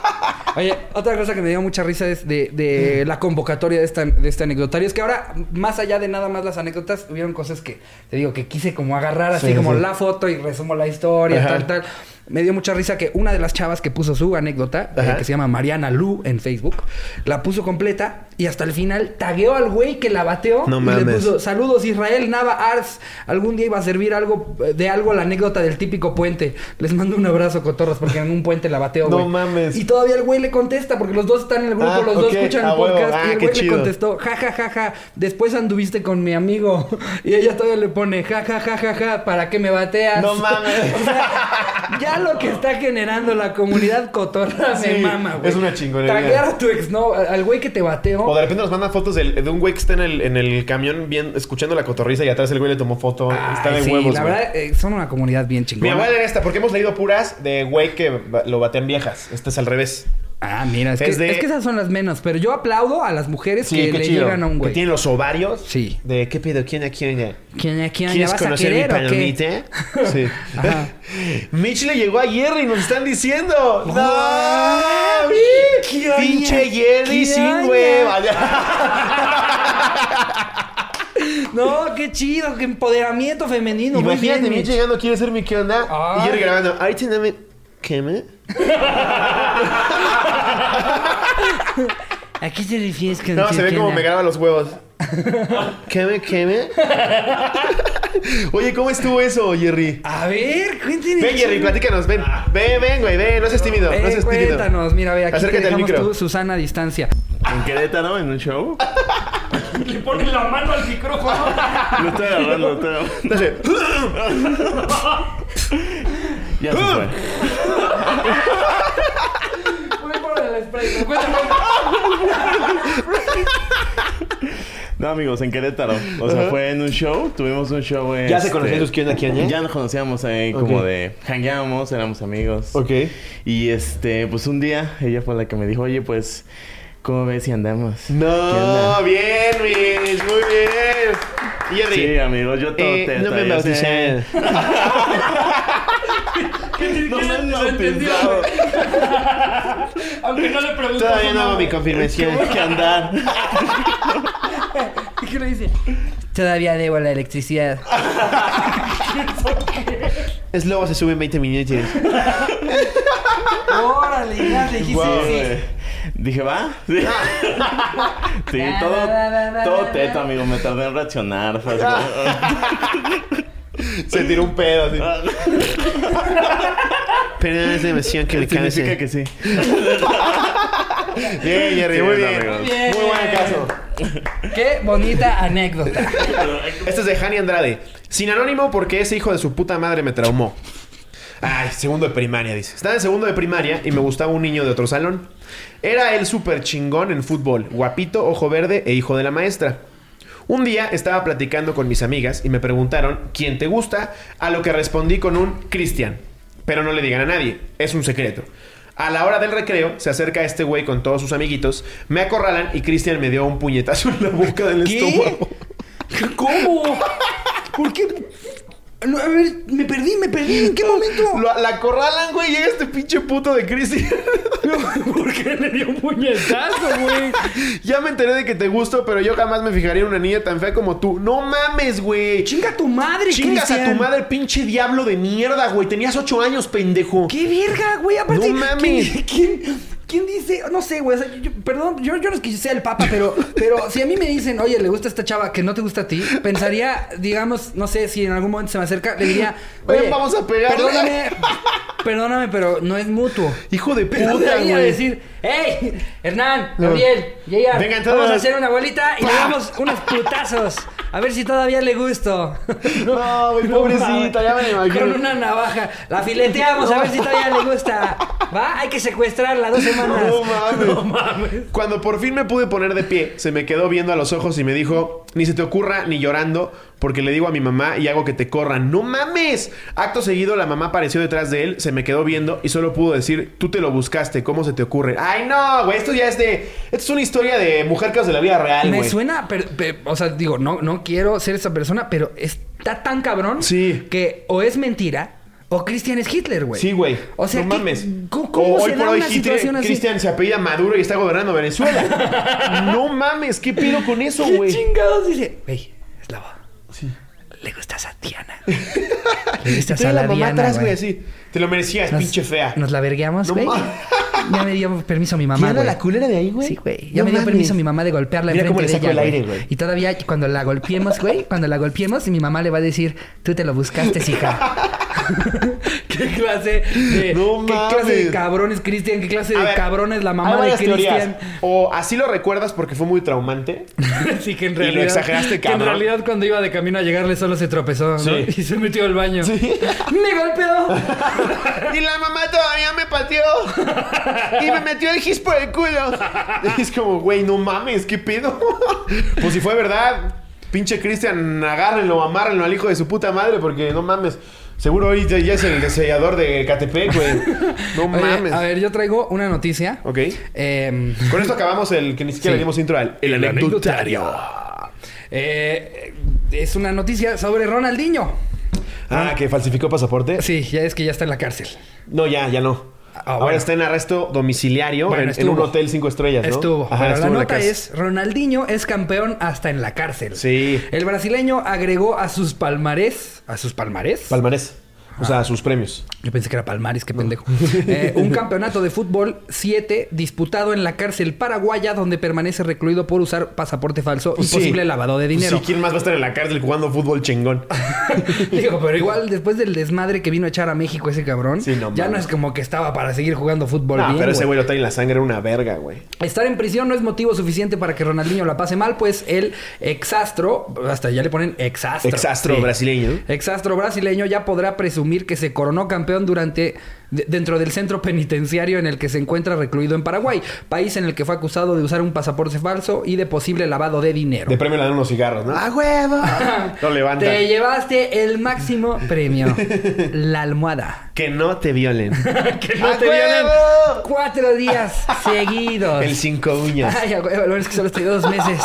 Speaker 1: Oye, otra cosa que me dio mucha risa es de, la convocatoria de, esta, de este anecdotario. Es que ahora, más allá de nada más las anécdotas, hubieron cosas que, te digo, que quise como agarrar así como la foto y resumo la historia, tal, tal me dio mucha risa que una de las chavas que puso su anécdota, eh, que se llama Mariana Lu en Facebook, la puso completa y hasta el final tagueó al güey que la bateó
Speaker 2: no
Speaker 1: y
Speaker 2: le
Speaker 1: puso saludos Israel Nava Ars. Algún día iba a servir algo de algo la anécdota del típico puente. Les mando un abrazo, cotorros, porque en un puente la bateó,
Speaker 2: No mames.
Speaker 1: Y todavía el güey le contesta, porque los dos están en el grupo, ah, los dos escuchan el podcast. y el güey le contestó, ja, ja, ja, ja. Después anduviste con mi amigo. Y ella todavía le pone, ja, ja, ja, ja, ja, ¿para qué me bateas?
Speaker 2: No mames.
Speaker 1: ya lo que está generando la comunidad cotorra me mama, güey.
Speaker 2: Es una chingonería.
Speaker 1: Taguear a tu ex, no, al güey que te bateó.
Speaker 2: O de repente nos mandan fotos de, un güey que está en el, en el camión bien, escuchando la cotorriza y atrás el güey le tomó foto. está de huevos,
Speaker 1: la verdad, eh, son una comunidad bien chingona.
Speaker 2: Mi abuela era esta, porque hemos leído puras de güey que lo batean viejas. Este es al revés.
Speaker 1: Ah, mira, es, que, es, que, esas son las menos. Pero yo aplaudo a las mujeres que le llegan a un güey.
Speaker 2: Que tienen los ovarios.
Speaker 1: Sí.
Speaker 2: De qué pedo, quién a quién.
Speaker 1: ¿Quién a quién?
Speaker 2: ¿Quieres conocer mi palomita? Sí. Mitch le llegó a Jerry, nos están diciendo. ¡No! ¡Pinche Jerry sin hueva!
Speaker 1: No, qué chido, qué empoderamiento femenino.
Speaker 2: Imagínate, Mitch llegando, quiere ser mi qué onda. Y Jerry grabando. Ahorita no me. ¿Qué me?
Speaker 1: ¿A qué te refieres con
Speaker 2: No, se ve como me graba los huevos. ¿Qué me, qué me? Oye, ¿cómo estuvo eso, Jerry?
Speaker 1: A ver, cuéntenos.
Speaker 2: Ven, Jerry, platícanos, ven. Ven, ven, güey, ven, no seas tímido,
Speaker 1: ven,
Speaker 2: no seas tímido.
Speaker 1: Cuéntanos, mira, ve, aquí
Speaker 2: Acércate al micro.
Speaker 1: Tú, Susana a distancia.
Speaker 4: ¿En Querétaro, en un show?
Speaker 1: Le pones la mano al micrófono.
Speaker 4: Lo estoy agarrando, lo estoy agarrando. ya se fue. No, amigos, en Querétaro. O sea, fue en un show. Tuvimos un show.
Speaker 2: ¿Ya se este, conocían quién aquí ya?
Speaker 4: Ya nos conocíamos ahí como de... Hangueamos, éramos amigos.
Speaker 2: Ok.
Speaker 4: Y este, pues un día ella fue la que me dijo, oye, pues... ¿Cómo ves si andamos?
Speaker 2: No, bien, Mitch, muy bien.
Speaker 4: Y Sí, amigos, yo todo eh, te
Speaker 2: No me bauticé.
Speaker 4: no me han bautizado.
Speaker 1: Aunque no le pregunto.
Speaker 2: Todavía no hago mi confirmación.
Speaker 4: que andar.
Speaker 1: ¿Y qué le dice? Todavía debo la electricidad.
Speaker 2: Es lobo, se sube en 20 minutos.
Speaker 1: Órale, ya le dijiste sí.
Speaker 4: Dije, ¿va? Sí, sí todo, todo teto, amigo. Me tardé en reaccionar.
Speaker 2: Se tiró un pedo así. Pero es emoción que me
Speaker 4: Significa
Speaker 2: canse.
Speaker 4: que sí.
Speaker 2: Bien, Jerry,
Speaker 4: Sí,
Speaker 2: muy. Bien. Muy buen caso.
Speaker 1: Qué bonita anécdota.
Speaker 2: Este es de Hani Andrade. Sin anónimo porque ese hijo de su puta madre me traumó. Ay, segundo de primaria, dice. Estaba en segundo de primaria y me gustaba un niño de otro salón. Era él súper chingón en fútbol, guapito, ojo verde e hijo de la maestra. Un día estaba platicando con mis amigas y me preguntaron ¿quién te gusta? A lo que respondí con un Cristian. Pero no le digan a nadie, es un secreto. A la hora del recreo se acerca este güey con todos sus amiguitos, me acorralan y Cristian me dio un puñetazo en la boca del
Speaker 1: ¿Qué?
Speaker 2: estómago.
Speaker 1: ¿Cómo? ¿Por qué? No, a ver, me perdí, me perdí. ¿En qué momento?
Speaker 2: Lo- la acorralan, güey, llega este pinche puto de Cristian.
Speaker 1: ¿Por qué le dio un puñetazo, güey?
Speaker 2: ya me enteré de que te gusto, pero yo jamás me fijaría en una niña tan fea como tú. No mames, güey.
Speaker 1: Chinga tu madre,
Speaker 2: Chingas a
Speaker 1: Cristian.
Speaker 2: tu madre, pinche diablo de mierda, güey. Tenías ocho años, pendejo.
Speaker 1: ¡Qué verga, güey! Aparte,
Speaker 2: No mames.
Speaker 1: ¿quién, quién, quién dice? No sé, güey. o sea, yo- perdón, yo, yo no es que sea el papa, pero, pero si a mí me dicen, oye, le gusta esta chava que no te gusta a ti, pensaría, digamos, no sé, si en algún momento se me acerca, le diría,
Speaker 2: Oye,
Speaker 1: oye,
Speaker 2: vamos a pegarle.
Speaker 1: Perdóname, perdóname, pero no es mutuo.
Speaker 2: Hijo de puta, güey.
Speaker 1: decir, ¡Hey! Hernán, Gabriel, Yayar,
Speaker 2: Vengan
Speaker 1: vamos
Speaker 2: todos.
Speaker 1: a hacer una bolita y le damos unos putazos. A ver si todavía le gusto.
Speaker 2: No, güey, pobrecita, ya me imagino.
Speaker 1: Con una navaja. La fileteamos a ver si todavía le gusta. ¿Va? Hay que secuestrarla dos semanas.
Speaker 2: No mames.
Speaker 1: No mames.
Speaker 2: Cuando por fin me pude poner de pie, se me quedó viendo a los ojos y me dijo, ni se te ocurra ni llorando, porque le digo a mi mamá y hago que te corran. ¡No mames! Acto seguido, la mamá apareció detrás de él, se me quedó viendo y solo pudo decir, tú te lo buscaste, ¿cómo se te ocurre? ¡Ay, no, güey! Esto ya es de... Esto es una historia de mujer caos de la vida real,
Speaker 1: Me
Speaker 2: güey.
Speaker 1: suena, pero- pero, o sea, digo, no, no quiero ser esa persona, pero está tan cabrón
Speaker 2: Sí.
Speaker 1: que o es mentira o Cristian es Hitler, güey.
Speaker 2: Sí, güey.
Speaker 1: O sea,
Speaker 2: no
Speaker 1: ¿qué-
Speaker 2: mames.
Speaker 1: ¿cómo, cómo
Speaker 2: O
Speaker 1: se
Speaker 2: hoy
Speaker 1: da
Speaker 2: por hoy Hitler-? Cristian se apellida Maduro y está gobernando Venezuela. no mames, ¿qué pido con eso,
Speaker 1: ¿Qué
Speaker 2: güey?
Speaker 1: chingados dice? Ey, Eslavo. Le gustas a Diana. Le gustas a la,
Speaker 2: la mamá
Speaker 1: Diana,
Speaker 2: atrás, güey,
Speaker 1: güey.
Speaker 2: así. Te lo merecías,
Speaker 1: Nos-
Speaker 2: pinche fea.
Speaker 1: Nos la vergueamos, güey. ya me dio permiso mi mamá,
Speaker 2: ¿Quién era
Speaker 1: güey.
Speaker 2: la culera de ahí, güey?
Speaker 1: Sí, güey. Ya
Speaker 2: No
Speaker 1: me dio
Speaker 2: mames.
Speaker 1: permiso mi mamá de golpearla
Speaker 2: Mira cómo
Speaker 1: enfrente
Speaker 2: le
Speaker 1: de ella,
Speaker 2: el aire, güey.
Speaker 1: Y todavía cuando la golpeemos, güey, cuando la golpeemos, mi mamá le va a decir, tú te lo buscaste, hija. ¿Qué clase de...
Speaker 2: No
Speaker 1: ¿Qué clase de cabrón es Cristian? ¿Qué clase de
Speaker 2: ver,
Speaker 1: cabrón es la mamá de. Cristian?
Speaker 2: O así lo recuerdas porque fue muy traumante.
Speaker 1: sí, que en
Speaker 2: Y lo
Speaker 1: realidad...
Speaker 2: exageraste,
Speaker 1: que en
Speaker 2: cabrón.
Speaker 1: realidad cuando iba de camino a llegarle solo se tropezó, ¿no?
Speaker 2: Sí.
Speaker 1: Y se metió al baño.
Speaker 2: Sí.
Speaker 1: ¡Me golpeó!
Speaker 2: y la mamá todavía me pateó. y me metió el gis por el culo. es como, güey, no mames, ¿qué pedo? pues si fue verdad. Pinche Cristian, agárrenlo, amárrenlo al hijo de su puta madre porque no mames. Seguro hoy ya es el desellador de Catepec, güey. No
Speaker 1: Oye,
Speaker 2: mames.
Speaker 1: a ver, yo traigo una noticia.
Speaker 2: Ok.
Speaker 1: Eh,
Speaker 2: Con esto acabamos el que ni siquiera
Speaker 1: Sí.
Speaker 2: le dimos intro al el, anecdotario.
Speaker 1: eh, es una noticia sobre Ronaldinho.
Speaker 2: Ah, que falsificó pasaporte.
Speaker 1: Sí, ya es que ya está en la cárcel.
Speaker 2: No, ya, ya no.
Speaker 1: Ah,
Speaker 2: Ahora
Speaker 1: bueno.
Speaker 2: está en arresto domiciliario
Speaker 1: Bueno,
Speaker 2: en, un hotel cinco estrellas, ¿no?
Speaker 1: Estuvo.
Speaker 2: Ajá,
Speaker 1: Pero
Speaker 2: estuvo
Speaker 1: la nota es, Ronaldinho es campeón hasta en la cárcel.
Speaker 2: Sí.
Speaker 1: El brasileño agregó a sus palmarés... ¿A sus palmarés?
Speaker 2: Palmarés. O sea, sus premios.
Speaker 1: Yo pensé que era Palmares, qué pendejo. Eh, un campeonato de fútbol 7 disputado en la cárcel paraguaya donde permanece recluido por usar pasaporte falso y
Speaker 2: Pues sí.
Speaker 1: posible lavado de dinero.
Speaker 2: Sí, ¿quién más va a estar en la cárcel jugando fútbol chingón?
Speaker 1: Digo, pero igual después del desmadre que vino a echar a México ese cabrón,
Speaker 2: Sí, no
Speaker 1: ya no es como que estaba para seguir jugando fútbol
Speaker 2: no,
Speaker 1: bien.
Speaker 2: pero ese
Speaker 1: güey.
Speaker 2: lo trae en la sangre, una verga, güey.
Speaker 1: Estar en prisión no es motivo suficiente para que Ronaldinho la pase mal, pues el exastro, hasta ya le ponen exastro.
Speaker 2: Exastro brasileño.
Speaker 1: Exastro brasileño ya podrá presumir que se coronó campeón durante de- dentro del centro penitenciario en el que se encuentra recluido en Paraguay, país en el que fue acusado de usar un pasaporte falso y de posible lavado de dinero.
Speaker 2: De premio le dan unos cigarros, ¿no? ¡Ah, huevo! lo levanta.
Speaker 1: Te llevaste el máximo premio, la almohada.
Speaker 2: Que no te violen.
Speaker 1: que no
Speaker 2: ¡A
Speaker 1: te violen
Speaker 2: huevo!
Speaker 1: cuatro días seguidos.
Speaker 2: El cinco uñas.
Speaker 1: Ay, a huevo, lo es que solo estoy dos meses.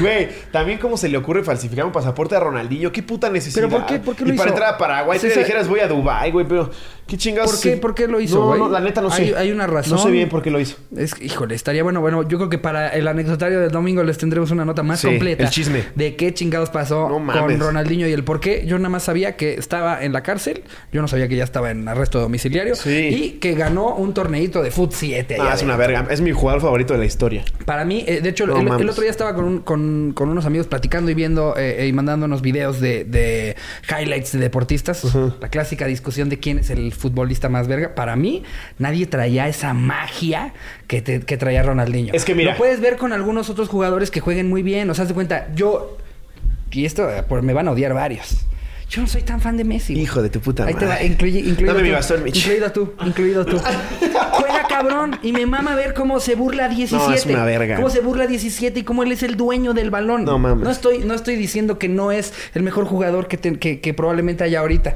Speaker 2: Güey, también cómo se le ocurre falsificar un pasaporte a Ronaldinho. ¿Qué puta necesidad?
Speaker 1: ¿Pero por qué? ¿Por qué lo
Speaker 2: y
Speaker 1: hizo?
Speaker 2: para entrar a Paraguay, si te dijeras voy a Dubái, güey, pero will ¿qué chingados?
Speaker 1: ¿Por qué, ¿Por qué lo hizo,
Speaker 2: No,
Speaker 1: güey?
Speaker 2: no, la neta no sé.
Speaker 1: Hay, hay una razón.
Speaker 2: No sé bien por qué lo hizo.
Speaker 1: Es, híjole, estaría bueno. Bueno, yo creo que para el anecdotario del domingo les tendremos una nota más
Speaker 2: Sí,
Speaker 1: completa.
Speaker 2: el chisme.
Speaker 1: De qué chingados pasó
Speaker 2: No
Speaker 1: con. Ronaldinho y el por qué. Yo nada más sabía que estaba en la cárcel. Yo no sabía que ya estaba en arresto domiciliario.
Speaker 2: Sí.
Speaker 1: Y que ganó un torneito de Foot 7. allá
Speaker 2: Ah, es
Speaker 1: de-
Speaker 2: una verga. Es mi jugador favorito de la historia.
Speaker 1: Para mí, eh, de hecho,
Speaker 2: No
Speaker 1: el, el
Speaker 2: mames.
Speaker 1: otro día estaba con, un- con, con unos amigos platicando y viendo eh, y mandándonos videos de, de highlights de deportistas. La clásica discusión de quién es el futbolista más verga. Para mí, nadie traía esa magia que, te- que traía Ronaldinho.
Speaker 2: Es que mira.
Speaker 1: Lo puedes ver con algunos otros jugadores que jueguen muy bien. O sea, de cuenta, yo... Y esto, pues me van a odiar varios. Yo no soy tan fan de Messi. güey.
Speaker 2: Hijo de tu puta
Speaker 1: Ahí te va,
Speaker 2: madre.
Speaker 1: incluye- incluido
Speaker 2: Dame mi
Speaker 1: tú.
Speaker 2: bastón, Mitch.
Speaker 1: Incluido tú, incluido tú. Juega cabrón y me mama ver cómo se burla 17.
Speaker 2: No, es una verga.
Speaker 1: Cómo se burla 17 y cómo él es el dueño del balón.
Speaker 2: No mames.
Speaker 1: No estoy, no estoy diciendo que no es el mejor jugador que, te- que, que probablemente haya ahorita.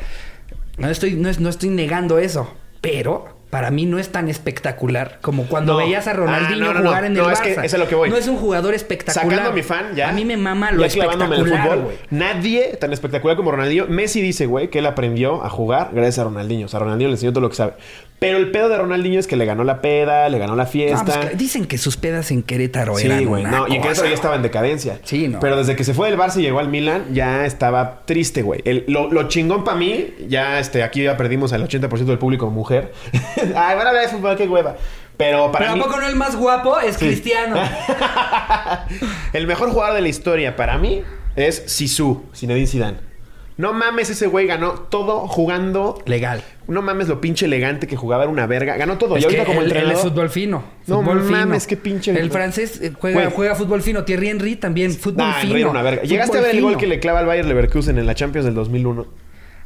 Speaker 1: No estoy, no, no estoy negando eso. Pero para mí no es tan espectacular como cuando
Speaker 2: No.
Speaker 1: veías a Ronaldinho
Speaker 2: Ah, no, no,
Speaker 1: jugar en el
Speaker 2: No, es que
Speaker 1: Barça.
Speaker 2: es a lo que voy.
Speaker 1: No es un jugador espectacular.
Speaker 2: Sacando a mi fan, ya.
Speaker 1: A mí me mama lo
Speaker 2: en el
Speaker 1: espectacular,
Speaker 2: fútbol.
Speaker 1: güey.
Speaker 2: Nadie tan espectacular como Ronaldinho. Messi dice, güey, que él aprendió a jugar gracias a Ronaldinho. O sea, Ronaldinho le enseñó todo lo que sabe. Pero el pedo de Ronaldinho es que le ganó la peda, le ganó la fiesta.
Speaker 1: pues, que- dicen que sus pedas en Querétaro
Speaker 2: Sí,
Speaker 1: eran
Speaker 2: güey. No, y en Querétaro ya estaba en decadencia.
Speaker 1: Sí, no.
Speaker 2: Pero desde que se fue del Barça y llegó al Milan, ya estaba triste, güey. Lo, lo chingón para mí, ya este, aquí ya perdimos al 80% del público mujer. Ay, van a hablar de fútbol, qué hueva. Pero para
Speaker 1: Pero
Speaker 2: mí...
Speaker 1: ¿a poco no el más guapo es Cristiano?
Speaker 2: el mejor jugador de la historia para mí es Sisu, Zinedine Zidane. No mames, ese güey ganó todo jugando.
Speaker 1: Legal.
Speaker 2: No mames lo pinche elegante que jugaba, era una verga. Ganó todo.
Speaker 1: Es
Speaker 2: y ahorita
Speaker 1: que
Speaker 2: como
Speaker 1: él, él
Speaker 2: entrenador.
Speaker 1: es fútbol fino.
Speaker 2: No
Speaker 1: fútbol
Speaker 2: mames,
Speaker 1: fino.
Speaker 2: qué pinche-
Speaker 1: El francés eh, juega, juega fútbol fino. Thierry Henry también, fútbol
Speaker 2: Nah,
Speaker 1: fino.
Speaker 2: Henry era una verga. Llegaste a ver el gol que le clava al Bayer Leverkusen en la Champions del 2001.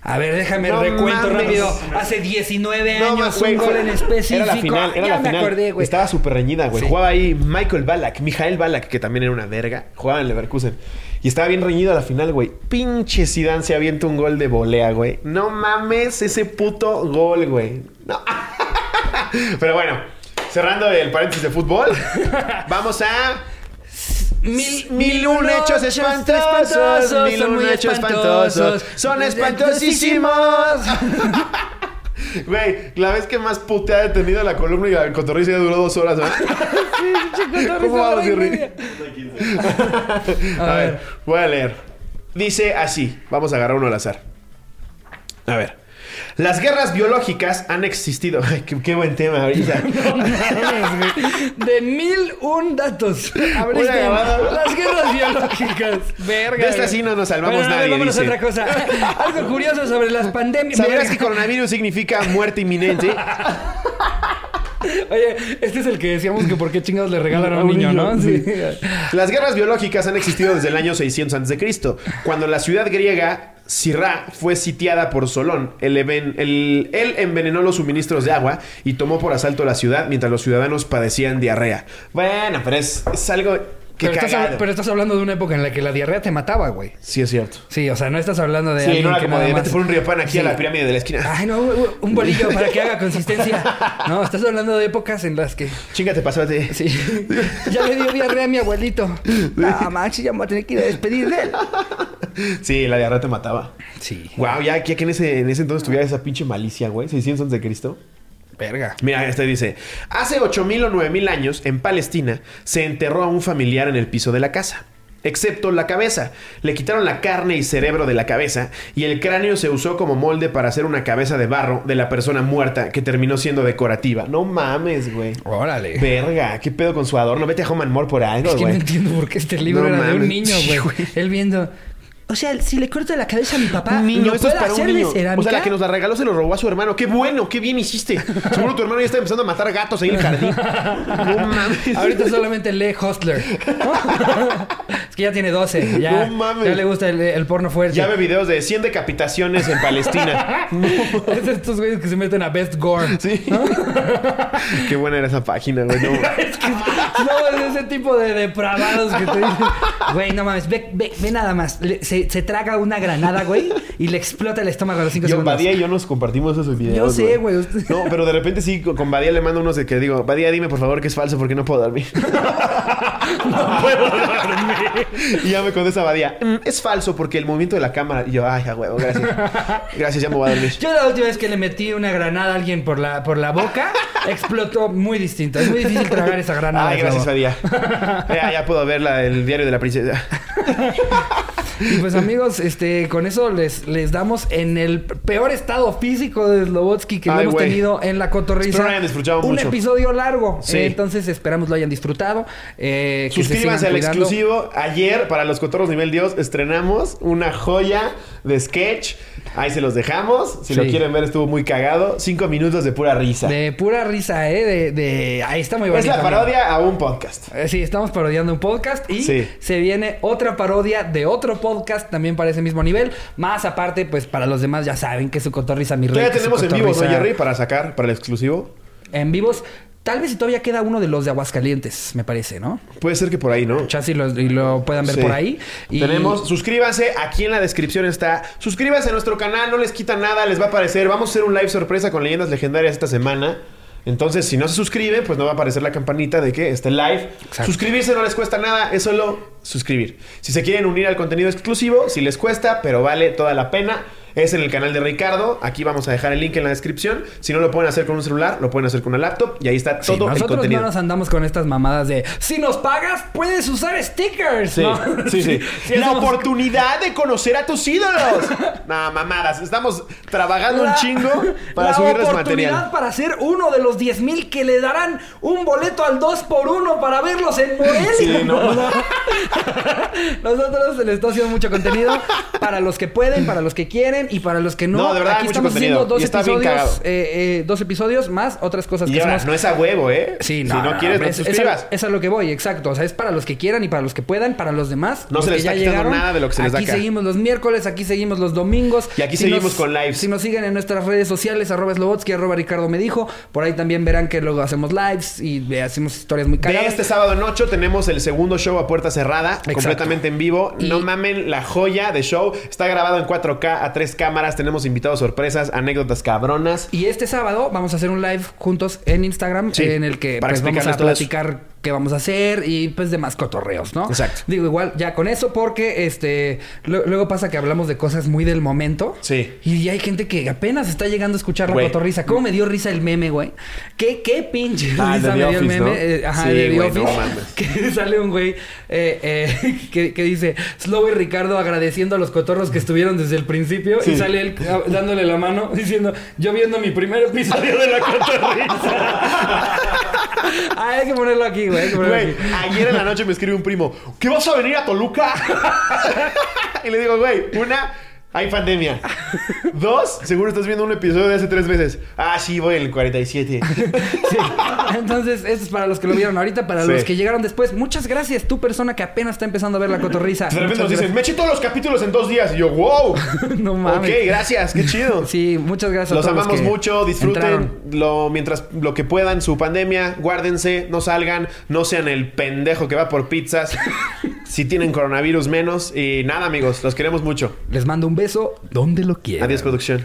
Speaker 1: A ver, déjame
Speaker 2: No
Speaker 1: recuento
Speaker 2: mames.
Speaker 1: rápido. Hace 19 años, un gol
Speaker 2: fue-
Speaker 1: en específico.
Speaker 2: Era la final, era
Speaker 1: ya
Speaker 2: la
Speaker 1: me
Speaker 2: final.
Speaker 1: acordé, güey.
Speaker 2: Estaba súper reñida, güey.
Speaker 1: Sí.
Speaker 2: Jugaba ahí Michael Ballack, Mijael Ballack, que también era una verga. Jugaba en Leverkusen. Y estaba bien reñido a la final, güey. Pinche Zidane se avienta un gol de volea, güey. No mames ese puto gol, güey. No. Pero bueno, cerrando el paréntesis de fútbol, vamos a...
Speaker 1: Mil,
Speaker 2: Mil un hechos espantosos, mil un hechos espantosos, son espantosísimos. Güey, la vez que más puteada he tenido la columna y la cotorriza ya duró dos horas, ¿no? ¿Cómo vamos, Jerry? A ver, voy a leer. Dice así, vamos a agarrar uno al azar. A ver. Las guerras biológicas han existido. Ay, qué, qué buen tema ahorita.
Speaker 1: De mil un datos. Abriste las guerras biológicas. Verga.
Speaker 2: De esta sí no nos salvamos
Speaker 1: Bueno,
Speaker 2: nadie,
Speaker 1: vámonos a otra cosa. Algo curioso sobre las pandemias.
Speaker 2: ¿Sabías que coronavirus significa muerte inminente?
Speaker 1: Oye, este es el que decíamos que por qué chingados le regalan a un niño, ¿no? Sí.
Speaker 2: Las guerras biológicas han existido desde el año 600 a.C., cuando la ciudad griega Sirra fue sitiada por Solón. El even- el- él envenenó los suministros de agua y tomó por asalto la ciudad mientras los ciudadanos padecían diarrea. Bueno, pero es, es algo que
Speaker 1: Pero estás, pero estás hablando de una época en la que la diarrea te mataba, güey.
Speaker 2: Sí, es cierto.
Speaker 1: Sí, o sea, no estás hablando de
Speaker 2: Sí,
Speaker 1: alguien
Speaker 2: no era
Speaker 1: que
Speaker 2: como de vete por un río pan aquí
Speaker 1: Sí.
Speaker 2: a la pirámide de la esquina.
Speaker 1: Ay, no, un- un bolillo para que haga consistencia. No, estás hablando de épocas en las que...
Speaker 2: Chingate, pasate.
Speaker 1: Sí. Ya le dio diarrea a mi abuelito. Ah, Maxi, ya me voy a tener que ir a despedir de él.
Speaker 2: Sí, la diarrea te mataba.
Speaker 1: Sí.
Speaker 2: Wow, ya, que en ese, en ese entonces tuviera esa pinche malicia, güey. 600 antes de Cristo.
Speaker 1: Verga.
Speaker 2: Mira, este dice, hace 8000 o 9000 años, en Palestina, se enterró a un familiar en el piso de la casa. Excepto la cabeza. Le quitaron la carne y cerebro de la cabeza y el cráneo se usó como molde para hacer una cabeza de barro de la persona muerta que terminó siendo decorativa. No mames, güey.
Speaker 1: Órale.
Speaker 2: Verga, ¿qué pedo con su adorno? Vete a Home and More por algo,
Speaker 1: Es que no
Speaker 2: güey.
Speaker 1: entiendo por qué este libro
Speaker 2: No
Speaker 1: era de un
Speaker 2: mames.
Speaker 1: niño, güey.
Speaker 2: güey.
Speaker 1: Él viendo... O sea, si le corto la cabeza a mi papá,
Speaker 2: niño,
Speaker 1: ¿lo
Speaker 2: esto es para un
Speaker 1: hacer de
Speaker 2: niño. O sea, la que nos la regaló se lo robó a su hermano. ¡Qué bueno! ¡Qué bien hiciste! Seguro tu hermano ya está empezando a matar gatos ahí en el jardín. No mames.
Speaker 1: Ahorita solamente lee Hustler. es que ya tiene 12. Ya,
Speaker 2: No mames.
Speaker 1: ya le gusta el, el porno fuerte.
Speaker 2: Ya ve videos de 100 decapitaciones en Palestina.
Speaker 1: Es de estos güeyes que se meten a Best Gore.
Speaker 2: Sí. Qué buena era esa página, güey. No.
Speaker 1: Es que no, es ese tipo de depravados que te dicen. Güey, no mames, ve, ve, ve nada más. Le- se se, se, traga una granada, güey, y le explota el estómago a los cinco
Speaker 2: yo,
Speaker 1: segundos.
Speaker 2: Badía y yo nos compartimos esos videos.
Speaker 1: Yo sé, güey.
Speaker 2: No, pero de repente sí, con Badía le mando unos de que digo, Badía, dime por favor que es falso porque no puedo dormir. no puedo dormir. y ya me contesta Badía, mm, es falso porque el movimiento de la cámara. Y yo, ay, a huevo, gracias. Gracias, ya me voy a dormir.
Speaker 1: Yo la última vez que le metí una granada a alguien por la, por la boca, explotó muy distinto. Es muy difícil tragar esa granada.
Speaker 2: Ay, gracias, Badía. ya, ya puedo ver la, el diario de la princesa.
Speaker 1: Y pues amigos, este, con eso les, les damos en el peor estado físico de Slobotsky que lo hemos tenido en la cotorriza. un episodio largo. Sí. entonces esperamos lo hayan disfrutado.
Speaker 2: Eh, Suscríbanse al exclusivo. Ayer, para los cotorros nivel Dios, estrenamos una joya de sketch. Ahí se los dejamos. Si lo quieren ver, estuvo muy cagado. Cinco minutos de pura risa.
Speaker 1: De pura risa, ¿eh? De, de... Ahí está muy bonito.
Speaker 2: Es la parodia a un podcast.
Speaker 1: Eh, sí, estamos parodiando un podcast y se viene otra parodia de otro podcast podcast también para ese mismo nivel. Más aparte, pues para los demás ya saben que su cotorriza mi rey.
Speaker 2: Ya tenemos en vivos, ¿no, Jerry? Para sacar, para el exclusivo.
Speaker 1: En vivos. Tal vez si todavía queda uno de los de Aguascalientes, me parece, ¿no?
Speaker 2: Puede ser que por ahí, ¿no?
Speaker 1: Lo, y lo puedan ver por ahí.
Speaker 2: Y... Tenemos, suscríbanse, aquí en la descripción está. Suscríbanse a nuestro canal, no les quita nada, les va a aparecer. Vamos a hacer un live sorpresa con leyendas legendarias esta semana. Entonces, si no se suscriben, pues no va a aparecer la campanita de que esté live. Suscribirse no les cuesta nada, es solo suscribir. Si se quieren unir al contenido exclusivo, si les cuesta, pero vale toda la pena es en el canal de Ricardo. Aquí vamos a dejar el link en la descripción. Si no lo pueden hacer con un celular, lo pueden hacer con una laptop y ahí está todo el contenido. Nosotros no
Speaker 1: nos andamos con estas mamadas de si nos pagas, puedes usar stickers.
Speaker 2: Sí, sí, sí. la oportunidad de conocer a tus ídolos. no, mamadas. Estamos trabajando un chingo para subirles material. La oportunidad
Speaker 1: para ser uno de los 10 mil que le darán un boleto al 2 por 1 para verlos en Morelia. Sí, no. Nosotros les está haciendo mucho contenido para los que pueden, para los que quieren y para los que no,
Speaker 2: no de verdad,
Speaker 1: aquí estamos haciendo dos episodios, eh, eh, dos episodios más otras cosas
Speaker 2: que ahora, no es a huevo, ¿eh?
Speaker 1: Sí,
Speaker 2: no, si no quieres, no, suscribas.
Speaker 1: Es a, lo que voy, exacto. O sea, es para los que quieran y para los que puedan, para los demás.
Speaker 2: No se les está quitando nada de lo que se les da
Speaker 1: Aquí seguimos los miércoles, aquí seguimos los domingos.
Speaker 2: Y aquí seguimos con lives.
Speaker 1: Si nos siguen en nuestras redes sociales, arroba Slobotsky, arroba Ricardo me dijo, por ahí también verán que luego hacemos lives y hacemos historias muy cagadas.
Speaker 2: De este sábado en 8 tenemos el segundo show a puerta cerrada, completamente en vivo. No mamen la joya de show. Está grabado en 4K a tres cámaras. Tenemos invitados sorpresas, anécdotas cabronas.
Speaker 1: Y este sábado vamos a hacer un live juntos en Instagram en el que pues, vamos a platicar qué vamos a hacer y pues demás cotorreos, ¿no?
Speaker 2: Exacto.
Speaker 1: Digo, igual ya con eso porque este luego pasa que hablamos de cosas muy del momento.
Speaker 2: Sí.
Speaker 1: Y hay gente que apenas está llegando a escuchar la cotorriza. ¿Cómo me dio risa el meme, güey? ¿Qué, qué pinche
Speaker 2: ah, risa me dio el meme?
Speaker 1: Eh, ajá, de The Office. que sale un güey eh, eh, que, que, dice Slow y Ricardo agradeciendo a los cotorros que estuvieron desde el principio y sale él dándole la mano diciendo yo viendo mi primer episodio de la cotorriza. hay que ponerlo aquí, güey.
Speaker 2: ayer en la noche me escribe un primo, ¿qué vas a venir a Toluca? y le digo, güey, una hay pandemia. Dos, seguro estás viendo un episodio de hace tres veces. Ah, sí, voy en el 47. sí.
Speaker 1: Entonces, esto es para los que lo vieron ahorita, para los que llegaron después. Muchas gracias, tu persona que apenas está empezando a ver la cotorriza.
Speaker 2: De repente nos dicen, me eché todos los capítulos en dos días. Y yo, wow.
Speaker 1: no mames.
Speaker 2: Ok, gracias, qué chido.
Speaker 1: Sí, muchas gracias
Speaker 2: los a todos amamos mucho, disfruten lo, mientras lo que puedan, su pandemia, guárdense, no salgan, no sean el pendejo que va por pizzas. Si tienen coronavirus menos. Y nada, amigos, los queremos mucho.
Speaker 1: Les mando un beso donde lo quieran.
Speaker 2: Adiós, producción.